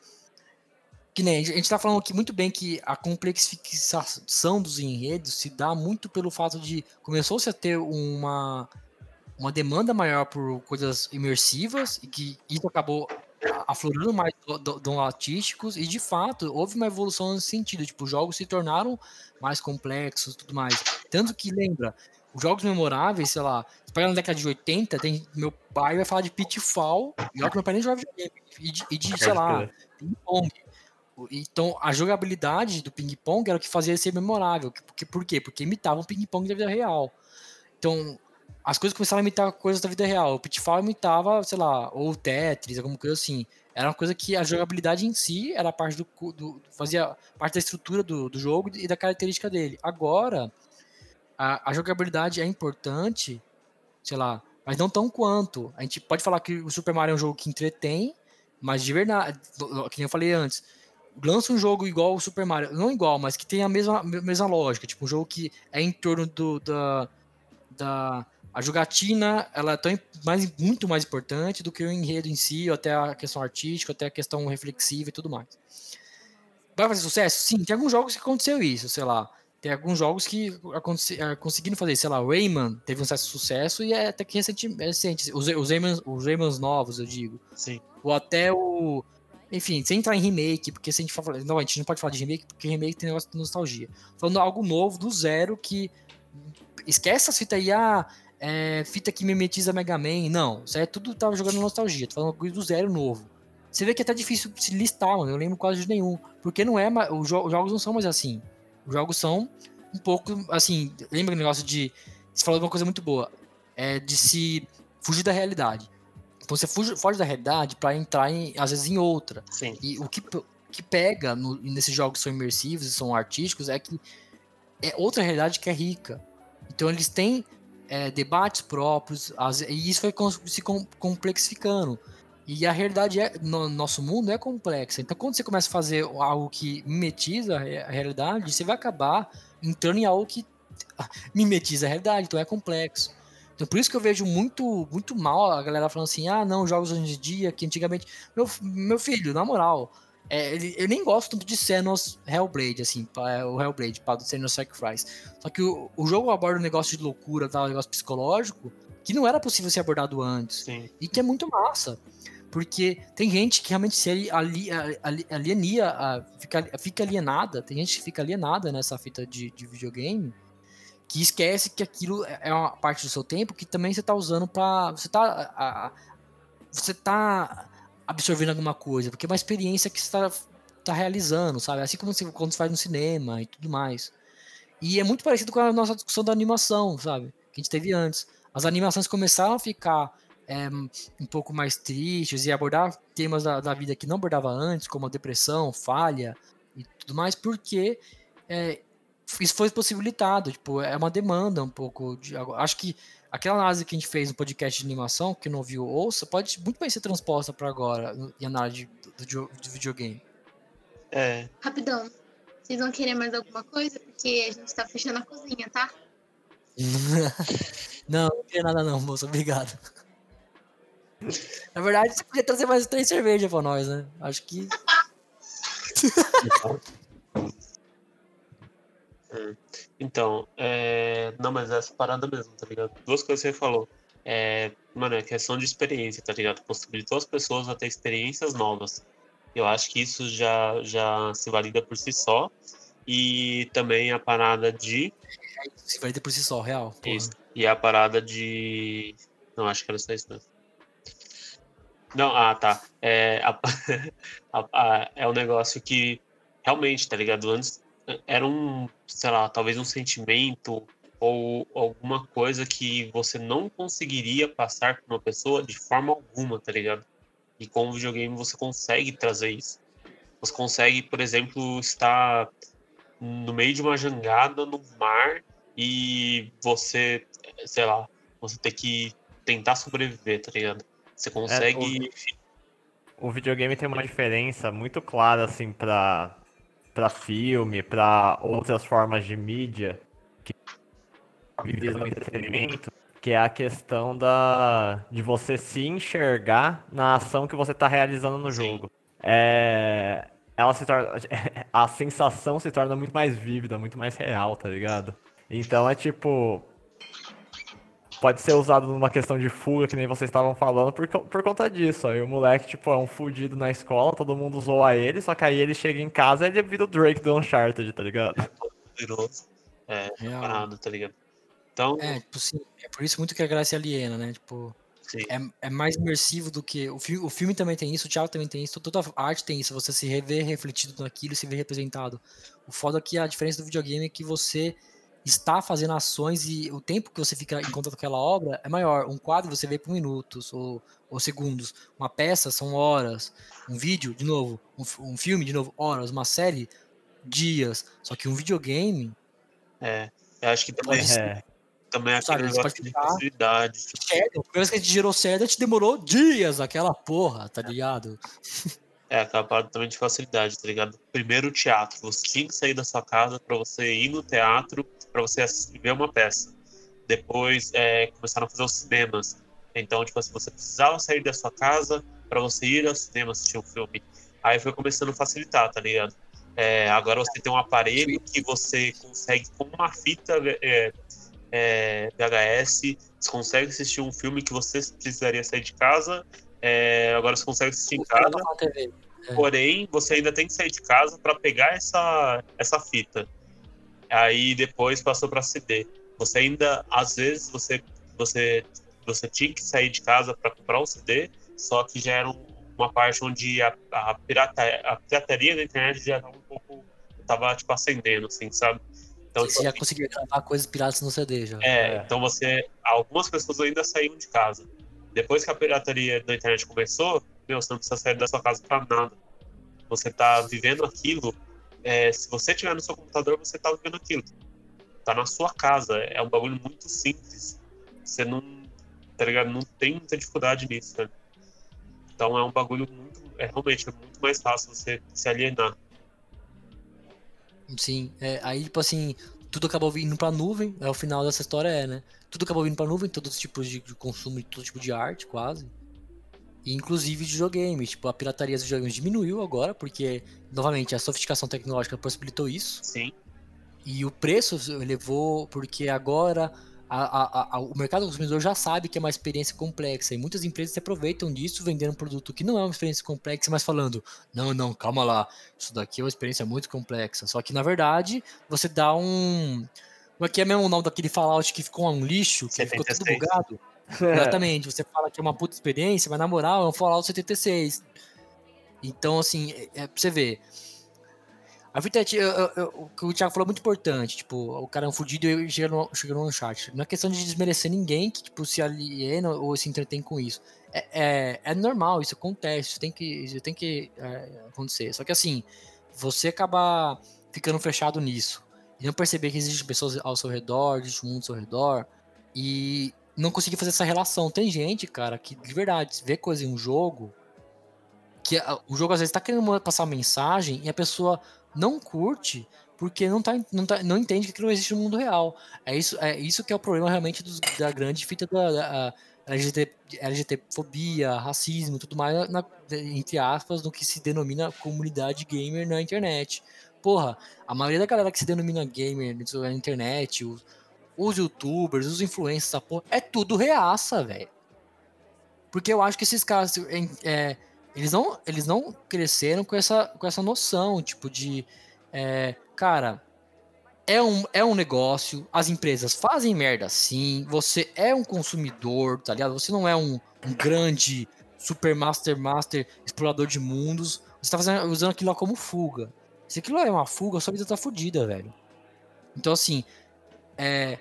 que nem a gente, a gente tá falando aqui muito bem que a complexificação dos enredos se dá muito pelo fato de começou-se a ter uma, uma demanda maior por coisas imersivas e que isso acabou aflorando mais dom artísticos e de fato houve uma evolução nesse sentido, tipo, os jogos se tornaram mais complexos tudo mais. Tanto que lembra, os jogos memoráveis, sei lá, se pegar na década de 80, tem, meu pai vai falar de Pitfall, e olha que meu pai nem joga videogame, e de, e de sei lá, ping-pong. Então, a jogabilidade do ping-pong era o que fazia ele ser memorável. Porque, por quê? Porque imitava um ping-pong da vida real. Então, as coisas começaram a imitar coisas da vida real. O Pitfall imitava, sei lá, ou Tetris, alguma coisa assim. Era uma coisa que a jogabilidade em si era parte do, do fazia parte da estrutura do, do jogo e da característica dele. Agora, a, a jogabilidade é importante, sei lá, mas não tão quanto. A gente pode falar que o Super Mario é um jogo que entretém, mas de verdade, que eu falei antes, lança um jogo igual o Super Mario, não igual, mas que tem a mesma, mesma lógica, tipo um jogo que é em torno do, da, da a jogatina, ela é tão, mais, muito mais importante do que o enredo em si, ou até a questão artística, até a questão reflexiva e tudo mais. Vai fazer sucesso? Sim, tem alguns jogos que aconteceu isso, sei lá. Tem alguns jogos que eh, conseguiram fazer, sei lá, Rayman teve um certo sucesso e é até que recente, é recente os, os, Raymans, os Raymans novos, eu digo. Sim. Ou até o. Enfim, sem entrar em remake, porque se a gente for falar. Não, a gente não pode falar de remake, porque remake tem negócio de nostalgia. Falando algo novo, do zero, que. Esquece essa fita aí, ah, é, fita que mimetiza Mega Man. Não, isso aí é tudo tava jogando nostalgia. Tô falando coisa do zero novo. Você vê que é até difícil se listar, mano. Eu lembro quase de nenhum. Porque não é. Os, jo- os jogos não são mais assim. Os jogos são um pouco assim. Lembra o negócio de. Você falou de uma coisa muito boa. É de se fugir da realidade. Então você fuge, foge da realidade pra entrar, em, às vezes, em outra. Sim. E o que, que pega no- nesses jogos que são imersivos e são artísticos é que é outra realidade que é rica. Então eles têm é, debates próprios, as- e isso foi se com- complexificando. E a realidade é, no nosso mundo é complexa. Então quando você começa a fazer algo que mimetiza a re- a realidade, você vai acabar entrando em algo que mimetiza a realidade, então é complexo. Então por isso que eu vejo muito muito mal a galera falando assim, ah não, jogos hoje em dia, que antigamente... Meu, meu filho, na moral, é, eu nem gosto tanto de Senos Hellblade, assim, é, o Hellblade, para do Senos Sacrifice. Só que o, o jogo aborda um negócio de loucura, tal, um negócio psicológico, que não era possível ser abordado antes. Sim. E que é muito massa. Porque tem gente que realmente se ali, ali, ali, alienia, a- fica, fica alienada, tem gente que fica alienada nessa fita de, de videogame, que esquece que aquilo é é uma parte do seu tempo que também você tá usando pra. Você tá. a- você tá absorvendo alguma coisa, porque é uma experiência que você tá, tá realizando, sabe? Assim como você, quando você faz no cinema e tudo mais. E é muito parecido com a nossa discussão da animação, sabe? Que a gente teve antes. As animações começaram a ficar é, um pouco mais tristes e abordar temas da, da vida que não abordava antes, como a depressão, falha e tudo mais, porque é, isso foi possibilitado. Tipo, é uma demanda um pouco. De, acho que aquela análise que a gente fez no podcast de animação, que não viu ouça, pode muito bem ser transposta para agora em análise do, do, videogame. É. Rapidão. Vocês vão querer mais alguma coisa? Porque a gente tá fechando a cozinha, tá? não, não queria nada não, moço. Obrigado. Na verdade, você podia trazer mais três cervejas pra nós, né? Acho que. Então, é... não, mas é essa parada mesmo, tá ligado? Duas coisas que você falou. É, mano, é questão de experiência, tá ligado? Possibilitou as pessoas a ter experiências novas. Eu acho que isso já, já se valida por si só. E também a parada de. Se ter por si só, real. porra. Isso. E a parada de. Não, acho que era só isso mesmo. Não, ah, tá. É, a- a- a- é um negócio que realmente, tá ligado? Antes era um, sei lá, talvez um sentimento ou alguma coisa que você não conseguiria passar para uma pessoa de forma alguma, tá ligado? E com o videogame você consegue trazer isso. Você consegue, por exemplo, estar no meio de uma jangada no mar e você, sei lá, você ter que tentar sobreviver, tá ligado? Você consegue. O videogame tem uma diferença muito clara, assim, pra, pra filme, pra outras formas de mídia que visam entretenimento, que é a questão da, de você se enxergar na ação que você tá realizando no Sim. jogo. É, ela se torna, a sensação se torna muito mais vívida, muito mais real, tá ligado? Então é tipo, pode ser usado numa questão de fuga, que nem vocês estavam falando, por, por conta disso. Aí o moleque, tipo, é um fudido na escola, todo mundo zoa ele, só que aí ele chega em casa e ele vira o Drake do Uncharted, tá ligado? poderoso. É, Real. parado, tá ligado? Então, É, tipo, sim, é por isso muito que a graça é aliena, né? Tipo, é, é mais imersivo do que. O, fi o filme também tem isso, o teatro também tem isso, toda a arte tem isso, você se rever refletido naquilo, se ver representado. O foda é que a diferença do videogame é que você está fazendo ações e o tempo que você fica em contato com aquela obra é maior. Um quadro você vê por minutos ou, ou segundos. Uma peça são horas. Um vídeo, de novo. Um, um filme, de novo, horas. Uma série, dias. Só que um videogame, É, eu acho que também, Pode É, também é Sabe, aquele negócio de facilidade. Shadow, a primeira vez que a gente gerou Shadow, demorou dias aquela porra, tá ligado? É, aquela parada também de facilidade, tá ligado? Primeiro o teatro, você tinha que sair da sua casa pra você ir no teatro, pra você ver uma peça. Depois é, começaram a fazer os cinemas. Então, tipo assim, você precisava sair da sua casa pra você ir ao cinema assistir um filme. Aí foi começando a facilitar, tá ligado? É, agora você tem um aparelho que você consegue, com uma fita é, é, VHS, você consegue assistir um filme que você precisaria sair de casa. É, agora você consegue assistir em casa. É. Porém, você ainda tem que sair de casa para pegar essa, essa fita. Aí depois passou para CD. Você ainda, às vezes, você, você, você tinha que sair de casa para comprar o CD, só que já era um- uma parte onde a, a, pirata, a pirataria da internet já estava um pouco. tava tipo acendendo, assim, sabe? Então, Você já conseguia gravar coisas piratas no CD já. é, É. então você. Algumas pessoas ainda saíam de casa. Depois que a pirataria da internet começou, meu, você não precisa sair da sua casa pra nada. Você tá vivendo aquilo. é, se você tiver no seu computador, você tá vivendo aquilo. Tá na sua casa. É um bagulho muito simples. Você não. Tá ligado? Não tem muita dificuldade nisso, né? Então é um bagulho muito. É realmente é muito mais fácil você se alienar. Sim, é, aí, tipo assim, tudo acabou vindo pra nuvem, é o final dessa história é, né? Tudo acabou vindo pra nuvem, todos os tipos de, de consumo, de todo tipo de arte, quase. E, inclusive de videogames, tipo, a pirataria dos videogames diminuiu agora, porque, novamente, a sofisticação tecnológica possibilitou isso. Sim. E o preço elevou porque agora a- a- a- o mercado consumidor já sabe que é uma experiência complexa. E muitas empresas se aproveitam disso, vendendo um produto que não é uma experiência complexa, mas falando: não, não, calma lá, isso daqui é uma experiência muito complexa. Só que na verdade você dá um. Como é que é mesmo o nome daquele Fallout que ficou um lixo, que ficou tudo 76. bugado? Exatamente, você fala que é uma puta experiência, mas na moral é um Fallout 76. Então, assim, é, é pra você ver. A fita é, o que o Thiago falou é muito importante. Tipo, o cara é um fudido e chega no, no chat. Não é questão de desmerecer ninguém que tipo, se aliena ou se entretém com isso. É, é, é normal, isso acontece, isso tem que, isso tem que é, acontecer. Só que assim, você acabar ficando fechado nisso e não perceber que existem pessoas ao seu redor, existe um mundo ao seu redor e não conseguir fazer essa relação. Tem gente, cara, que de verdade vê coisa em um jogo que o jogo às vezes tá querendo passar uma mensagem e a pessoa não curte porque não, tá, não, tá, não entende que aquilo não existe no mundo real. É isso, é isso que é o problema realmente dos- da grande fita da, da LGBT, LGBTfobia, racismo tudo mais, na- entre aspas, no que se denomina comunidade gamer na internet. Porra, a maioria da galera que se denomina gamer na internet, os, os youtubers, os influencers, porra, é tudo reaça, velho. Porque eu acho que esses caras, é, é, eles não, eles não cresceram com essa, com essa noção, tipo, de. é, cara, é um, é um negócio, as empresas fazem merda sim, você é um consumidor, tá ligado? Você não é um, um grande super master master explorador de mundos, você tá fazendo, usando aquilo lá como fuga. Se aquilo é uma fuga, sua vida tá fodida, velho. Então, assim, é,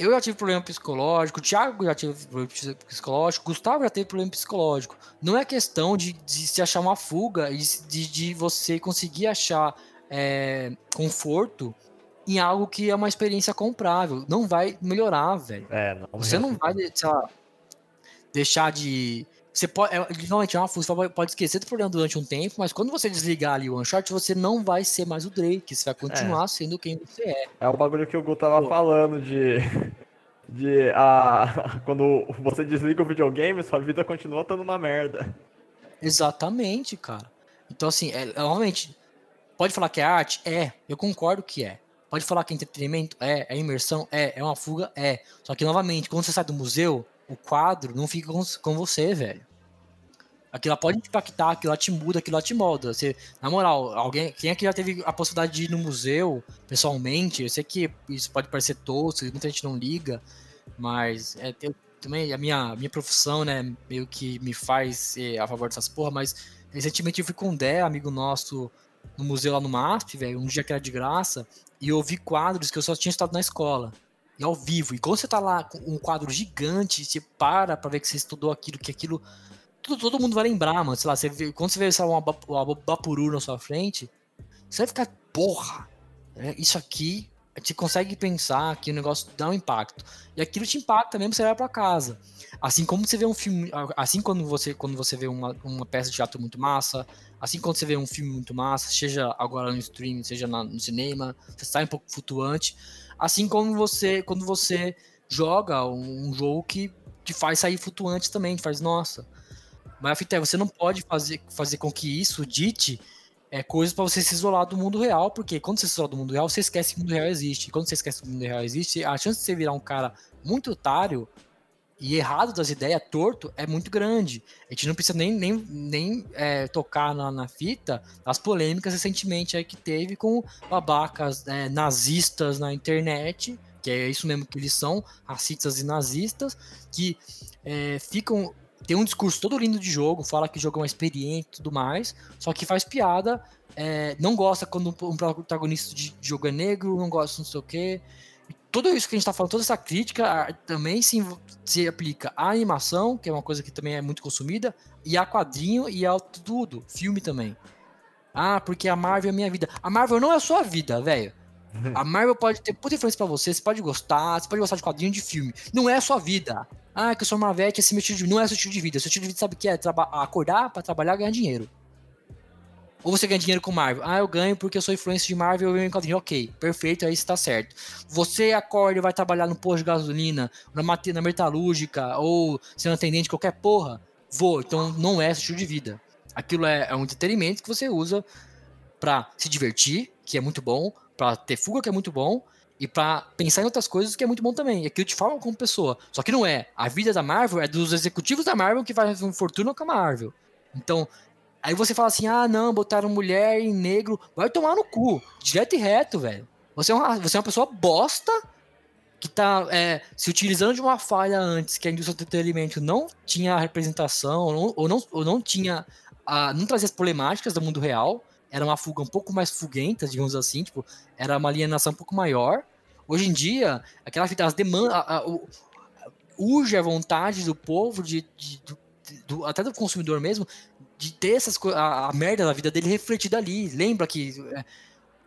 eu já tive problema psicológico, o Thiago já teve problema psi- psicológico, o Gustavo já teve problema psicológico. Não é questão de, de se achar uma fuga e de, de você conseguir achar é, conforto em algo que é uma experiência comprável. Não vai melhorar, velho. É, não. Você não vai, lá, deixar de. Você pode. É, normalmente é uma você pode- pode esquecer do problema durante um tempo, mas quando você desligar ali o shot, você não vai ser mais o Drake. Você vai continuar sendo quem você é. É o bagulho que o Gu tava falando de. De. A, quando você desliga o videogame, sua vida continua estando uma merda. Exatamente, cara. Então, assim, é, é, realmente, pode falar que é arte? É, eu concordo que é. Pode falar que é entretenimento? É. É imersão? É. É uma fuga? É. Só que, novamente, quando você sai do museu, o quadro não fica com, com você, velho. Aquilo pode impactar, aquilo te muda, aquilo te molda. Você, na moral, alguém, quem é que já teve a possibilidade de ir no museu pessoalmente? Eu sei que isso pode parecer tosco, muita gente não liga, mas é, eu, também a minha, minha profissão, né, meio que me faz ser a favor dessas porra, mas recentemente eu fui com o Dé, amigo nosso, no museu lá no MASP, velho, um dia que era de graça, e eu vi quadros que eu só tinha estudado na escola. E ao vivo. E quando você tá lá com um quadro gigante, você para pra ver que você estudou aquilo, que aquilo. Todo, mundo vai lembrar, mano. Sei lá, você quando você vê sei uma, ba- uma Bapuru na sua frente, você vai ficar, porra, né, isso aqui. Você consegue pensar que o negócio dá um impacto. E aquilo te impacta mesmo, você vai pra casa. Assim como você vê um filme. Assim quando você, quando você vê uma, uma peça de teatro muito massa, assim quando você vê um filme muito massa, seja agora no streaming, seja na- no cinema, você sai um pouco flutuante. Assim como você, quando você joga um, um jogo que te faz sair flutuante também, te faz, nossa. Mas a fita é, você não pode fazer, fazer com que isso dite é, coisas pra você se isolar do mundo real, porque quando você se isola do mundo real, você esquece que o mundo real existe. E quando você esquece que o mundo real existe, a chance de você virar um cara muito otário e errado das ideias, torto, é muito grande. A gente não precisa nem, nem, nem é, tocar na, na fita das polêmicas recentemente aí que teve com babacas é, nazistas na internet, que é isso mesmo que eles são, racistas e nazistas, que é, ficam. Tem um discurso todo lindo de jogo, fala que o jogo é uma experiência e tudo mais, só que faz piada, é, não gosta quando um protagonista de jogo é negro, não gosta não sei o quê. Tudo isso que a gente tá falando, toda essa crítica também se, se aplica à animação, que é uma coisa que também é muito consumida, e a quadrinho e a tudo, filme também. Ah, porque a Marvel é minha vida. A Marvel não é a sua vida, velho. A Marvel pode ter puta influência pra você, você pode gostar, você pode gostar de quadrinho de filme. Não é a sua vida. Ah, que eu sou Marvete, esse meu estilo de vida. Não é seu estilo de vida. Seu estilo de vida sabe o que é? Acordar pra trabalhar ganhar dinheiro. Ou você ganha dinheiro com Marvel. Ah, eu ganho porque eu sou influência de Marvel e eu em quadrinho. Ok, perfeito, aí está certo. Você acorda e vai trabalhar no posto de gasolina, na, na metalúrgica, ou sendo atendente de qualquer porra. Vou, então não é seu estilo de vida. Aquilo é, é um entretenimento que você usa pra se divertir, que é muito bom, pra ter fuga, que é muito bom, e pra pensar em outras coisas, que é muito bom também. E aquilo te forma como pessoa. Só que não é. A vida da Marvel é dos executivos da Marvel que fazem uma fortuna com a Marvel. Então, aí você fala assim: ah, não, botaram mulher e negro. Vai tomar no cu. Direto e reto, velho. Você é uma, você é uma pessoa bosta que tá é, se utilizando de uma falha antes que a indústria do entretenimento não tinha representação ou não, ou não, ou não tinha a, não trazia as problemáticas do mundo real era uma fuga um pouco mais fuguenta digamos assim tipo era uma alienação um pouco maior. Hoje em dia aquela as demandas o- urge a vontade do povo de, de- do, do- até do consumidor mesmo de ter essas a, a merda da vida dele refletida ali. Lembra que é,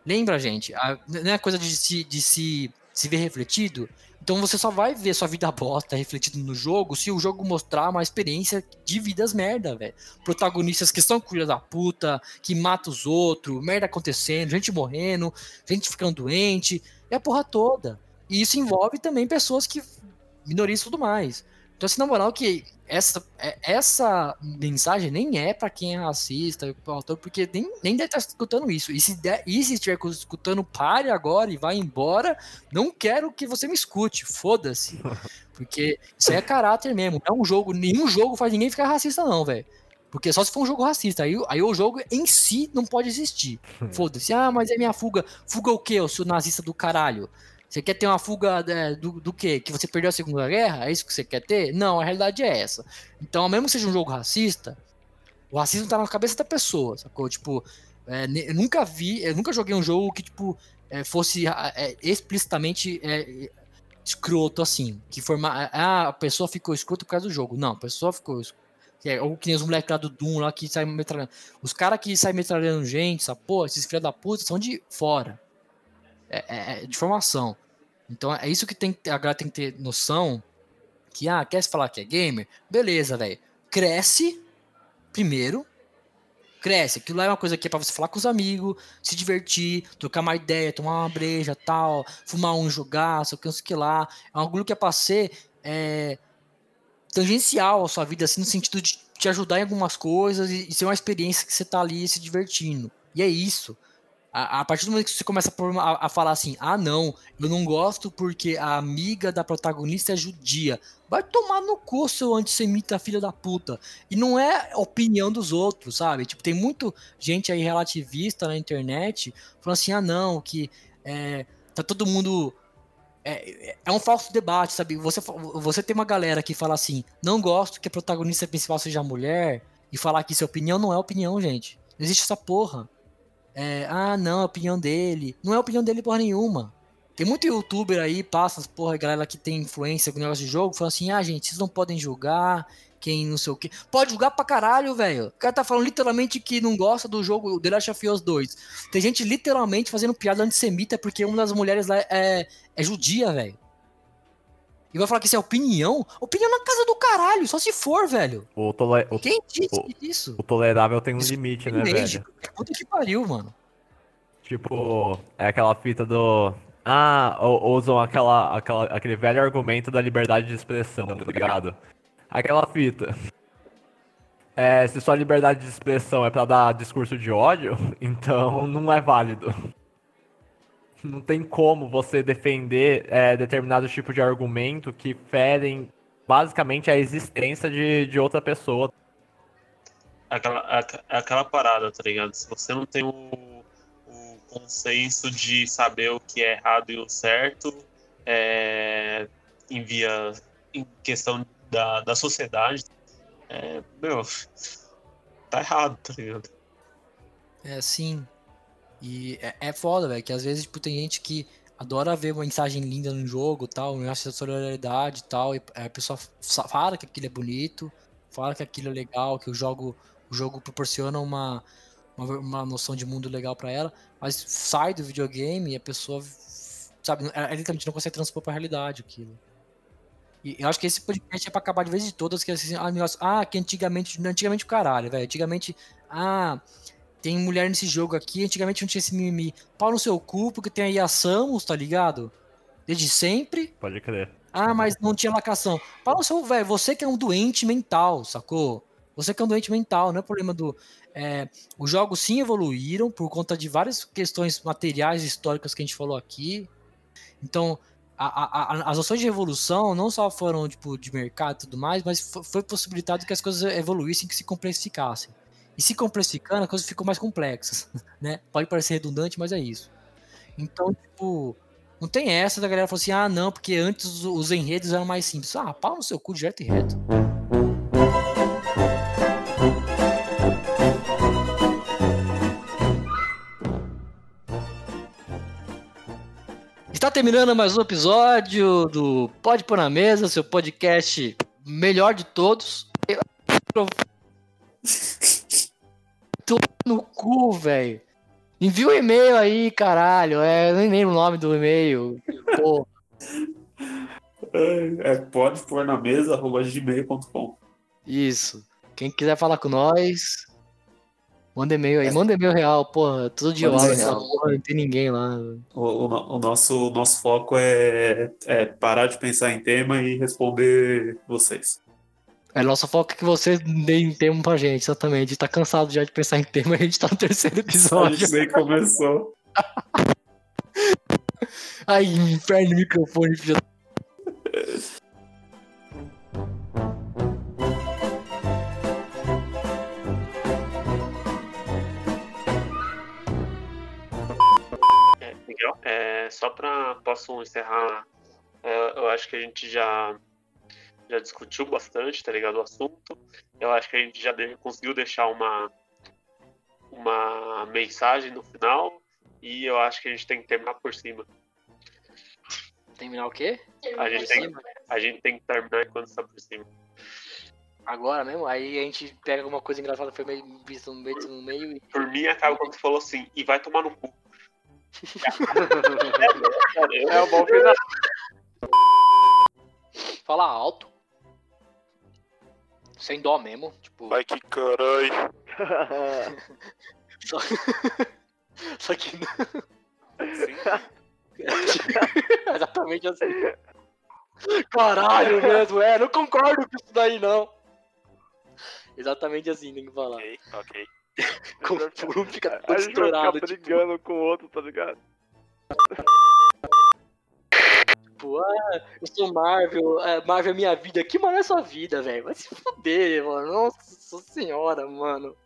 lembra gente? A, não é coisa de se, de se se ver refletido então você só vai ver sua vida bosta refletido no jogo se o jogo mostrar uma experiência de vidas merda, velho. Protagonistas que são filha da puta, que matam os outros, merda acontecendo, gente morrendo, gente ficando doente, é a porra toda. E isso envolve também pessoas que. minorias e tudo mais. Então, assim, na moral, que essa, é- essa mensagem nem é pra quem é racista, autor, porque nem, nem deve estar escutando isso. E se, der, e se estiver escutando, pare agora e vai embora. Não quero que você me escute, foda-se. Porque isso aí é caráter mesmo. Não é um jogo, nenhum jogo faz ninguém ficar racista, não, velho. Porque só se for um jogo racista. Aí, aí o jogo em si não pode existir. Foda-se. Ah, mas é minha fuga. Fuga o quê, ô seu nazista do caralho? Você quer ter uma fuga é, do, do quê? Que você perdeu a Segunda Guerra? É isso que você quer ter? Não, a realidade é essa. Então, mesmo que seja um jogo racista, o racismo tá na cabeça da pessoa, sacou? Tipo, é, eu nunca vi, eu nunca joguei um jogo que, tipo, é, fosse é, explicitamente é, escroto assim. Que forma, ah, a pessoa ficou escroto por causa do jogo. Não, a pessoa ficou é, ou que nem os moleques lá do Doom lá que saem metralhando. Os caras que saem metralhando gente, essa porra, esses filhos da puta, são de fora. É, é- é de formação. Então é isso que tem, a galera tem que ter noção. Que, ah, quer se falar que é gamer? Beleza, velho. Cresce primeiro. Cresce. Aquilo lá é uma coisa que é pra você falar com os amigos, se divertir, trocar uma ideia, tomar uma breja, tal, fumar um, jogar, sei o que, sei o que lá. É um bagulho que é pra ser é, tangencial à sua vida, assim, no sentido de te ajudar em algumas coisas e, e ser uma experiência que você tá ali se divertindo. E é isso. A, a partir do momento que você começa a, a- falar assim, ah não, eu não gosto porque a amiga da protagonista é judia. Vai tomar no cu, seu antissemita filha da puta. E não é opinião dos outros, sabe? Tipo, tem muito gente aí relativista na internet falando assim, ah não, que é, tá todo mundo é, é um falso debate, sabe? Você, você tem uma galera que fala assim, não gosto que a protagonista principal seja mulher, e falar que isso é opinião não é opinião, gente. Não existe essa porra. É, ah, não, é a opinião dele. Não é a opinião dele porra nenhuma. Tem muito youtuber aí, passa, as porra, galera que tem influência com negócio de jogo, fala assim, ah, gente, vocês não podem julgar, quem não sei o quê. Pode julgar pra caralho, velho. O cara tá falando literalmente que não gosta do jogo The Last of Us 2. Tem gente literalmente fazendo piada antissemita porque uma das mulheres lá é, é judia, velho. E vai falar que isso é opinião? Opinião na casa do caralho, só se for, velho. O, tole... Quem disse o- isso? o tolerável tem um Isso limite, né, Privilégio. velho? Puta que pariu, mano. Tipo, é aquela fita do. Ah, usam aquela, aquela, aquele velho argumento da liberdade de expressão, tá ligado? Aquela fita. É, se sua liberdade de expressão é pra dar discurso de ódio, então não é válido. Não tem como você defender é, determinado tipo de argumento que ferem basicamente a existência de, de outra pessoa. Aquela, aca- aquela parada, tá ligado? Se você não tem o, o consenso de saber o que é errado e o certo, é, em via, em questão da, da sociedade, é, meu, tá errado, tá ligado? É assim. E é, é foda, velho, que às vezes tipo, tem gente que adora ver uma mensagem linda no jogo tal, um acha solidariedade tal, e a pessoa fa- fala que aquilo é bonito, fala que aquilo é legal, que o jogo, o jogo proporciona uma, uma, uma noção de mundo legal pra ela, mas sai do videogame e a pessoa, sabe, ela literalmente não consegue transpor pra realidade aquilo. E eu acho que esse podcast é pra acabar de vez de todas, que é assim, ah, ah, que antigamente, antigamente o caralho, velho, antigamente, ah, tem mulher nesse jogo aqui, antigamente não tinha esse mimimi. Pau no seu cu, porque tem aí a Samus, tá ligado? Desde sempre. Pode crer. Ah, mas não tinha lacração. Pau no seu, velho, você que é um doente mental, sacou? Você que é um doente mental, não é problema do. é, os jogos sim evoluíram por conta de várias questões materiais e históricas que a gente falou aqui. Então, a- a- a- as ações de evolução não só foram tipo, de mercado e tudo mais, mas fo- foi possibilitado que as coisas evoluíssem, que se complexificassem. E se complexificando, as coisas ficam mais complexas, né? Pode parecer redundante, mas é isso. Então, tipo, não tem essa da galera falar assim, ah, não, porque antes os enredos eram mais simples. Ah, pau no seu cu, direto e reto. Está terminando mais um episódio do Pode Pôr na Mesa, seu podcast melhor de todos. Eu- Tô no cu, velho. Envia um e-mail aí, caralho. É, eu nem lembro o nome do e-mail. Pô, É, pode pôr na mesa, arroba gmail.com. isso. Quem quiser falar com nós, manda e-mail aí. Manda e-mail real, porra. Todo dia Pode hora? Porra, não tem ninguém lá. O, o o nosso, o nosso foco é, é parar de pensar em tema e responder vocês. É nosso foco é que vocês deem tempo pra gente, exatamente. Tá cansado já de pensar em tema, a gente tá no terceiro A episódio. gente nem começou. Ai, inferno no microfone, filho. É, Miguel, é, só para posso encerrar, é, eu acho que a gente já já discutiu bastante, tá ligado, o assunto. Eu acho que a gente já de- conseguiu deixar uma uma mensagem no final e eu acho que a gente tem que terminar por cima. Terminar o quê? A gente tem, a gente tem que terminar quando está por cima. Agora mesmo? Aí a gente pega alguma coisa engraçada, foi meio visto no meio, no meio e. Por mim, acaba quando tu falou assim, e vai tomar no cu. É o bom final. Fala alto. Sem dó mesmo. Tipo. Vai que caralho. Só, só que não. Exatamente assim. Caralho mesmo, é. Não concordo com isso daí, não. Exatamente assim tem que falar. Ok, ok. Com fica todo estourado. Tipo, brigando com o outro, tá ligado? Tipo, ah, eu sou Marvel, é, Marvel é minha vida. Que mano é sua vida, velho? Vai se fuder, mano. Nossa senhora, mano.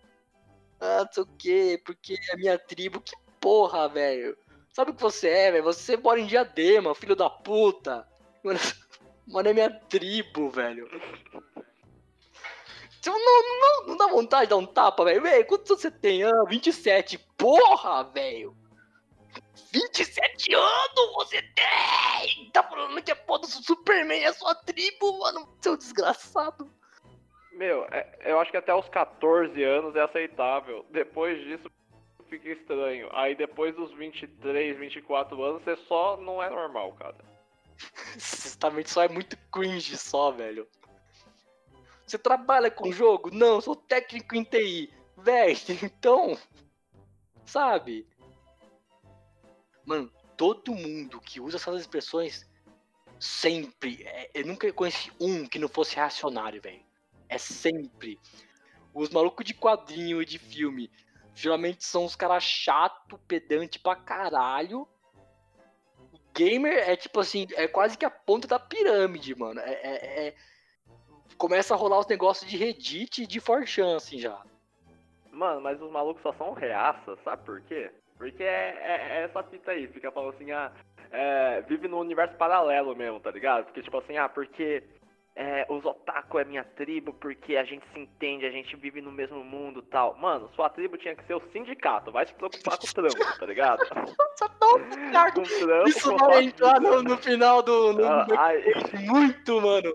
Ah, sei o quê, porque é minha tribo. Que porra, velho. Sabe o que você é, velho? Você mora em Diadema, filho da puta. Mano, mano é minha tribo, velho. Tipo, não, não, não dá vontade de dar um tapa, velho. Quantos anos você tem? Ah, 27. Porra, velho. 27 anos você tem! Tá falando que é foda do Superman é sua tribo, mano. Seu desgraçado. Meu, é- eu acho que até os 14 anos é aceitável. Depois disso fica estranho. Aí depois dos 23, 24 anos você só não é normal, cara. Justamente só é muito cringe só, velho. Você trabalha com jogo? Não, sou técnico em TI. Véi, então. Sabe? Mano, todo mundo que usa essas expressões sempre. é, eu nunca conheci um que não fosse reacionário, velho. É sempre. Os malucos de quadrinho e de filme geralmente são os caras chato, pedante pra caralho. Gamer é tipo assim, é quase que a ponta da pirâmide, mano. É, é- é- Começa a rolar os negócios de Reddit e de 4chan, assim já. Mano, mas os malucos só são reaça, sabe por quê? Porque é, é- é essa fita aí, fica falando assim, ah, é, vive no universo paralelo mesmo, tá ligado? Porque tipo assim, ah, porque é, os otaku é minha tribo, porque a gente se entende, a gente vive no mesmo mundo tal. Mano, sua tribo tinha que ser o sindicato, vai se preocupar com o trampo, tá ligado? Só um cara. Com o trampo, Isso vai entrar no, no final do. no- Ah, no- ai, muito, mano.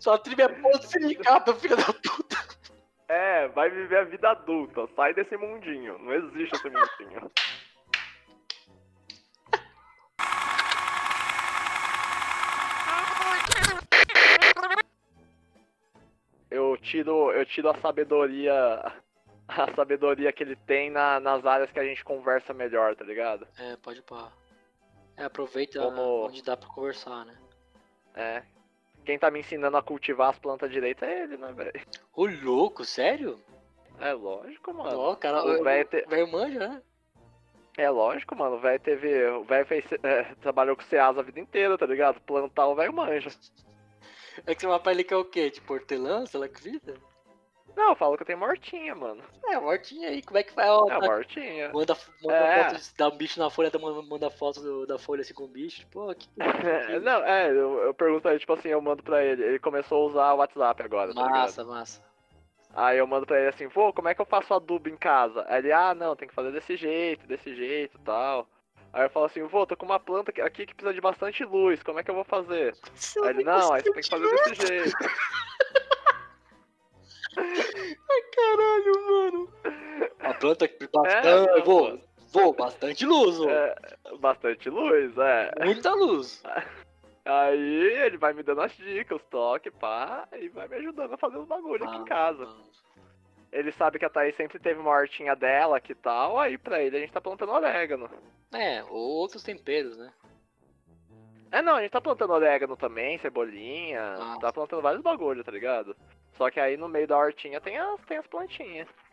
Sua tribo é ponto sindicato, filho da puta. É, vai viver a vida adulta, sai desse mundinho, não existe esse mundinho. Eu tiro, eu tiro a sabedoria, a sabedoria que ele tem na- nas áreas que a gente conversa melhor, tá ligado? É, pode pá. É, aproveita Como- onde dá pra conversar, né? É. Quem tá me ensinando a cultivar as plantas direito é ele, né, velho? Ô, louco, sério? É lógico, mano. Ó, cara, o velho te- manja, né? É lógico, mano. O velho teve. O velho fez. é, trabalhou com Ceasa a vida inteira, tá ligado? Plantar o velho manja. É que vai pra ele que é o quê? Tipo hortelã, sei lá que vida? Não, eu falo que eu tenho mortinha, mano. É, mortinha aí, como é que vai? Ó, É, tá- mortinha. Manda, manda É. foto, dá um bicho na folha, manda, foto do- da folha assim com o bicho. Tipo, ó, que, É, não, é, eu, eu pergunto ele, tipo assim, eu mando pra ele. Ele começou a usar o WhatsApp agora, tá ligado? massa, massa. Aí eu mando pra ele assim, pô, como é que eu faço adubo em casa? Aí ele, ah, não, tem que fazer desse jeito, desse jeito e tal. Aí eu falo assim, vô, tô com uma planta aqui- aqui que precisa de bastante luz, como é que eu vou fazer? Aí ele, não, aí você tem que fazer desse jeito. Caralho, mano. A planta que É, bastante. não, vou, vou, bastante luz. É, bastante luz, é. Muita luz. Aí ele vai me dando as dicas, os toques, pá, e vai me ajudando a fazer os bagulhos aqui em casa. Ele sabe que a Thaís sempre teve uma hortinha dela, que tal, aí pra ele a gente tá plantando orégano. É, ou outros temperos, né? É, não, a gente tá plantando orégano também, cebolinha, Ah. tá plantando vários bagulhos, tá ligado? Só que aí no meio da hortinha tem as, tem as plantinhas.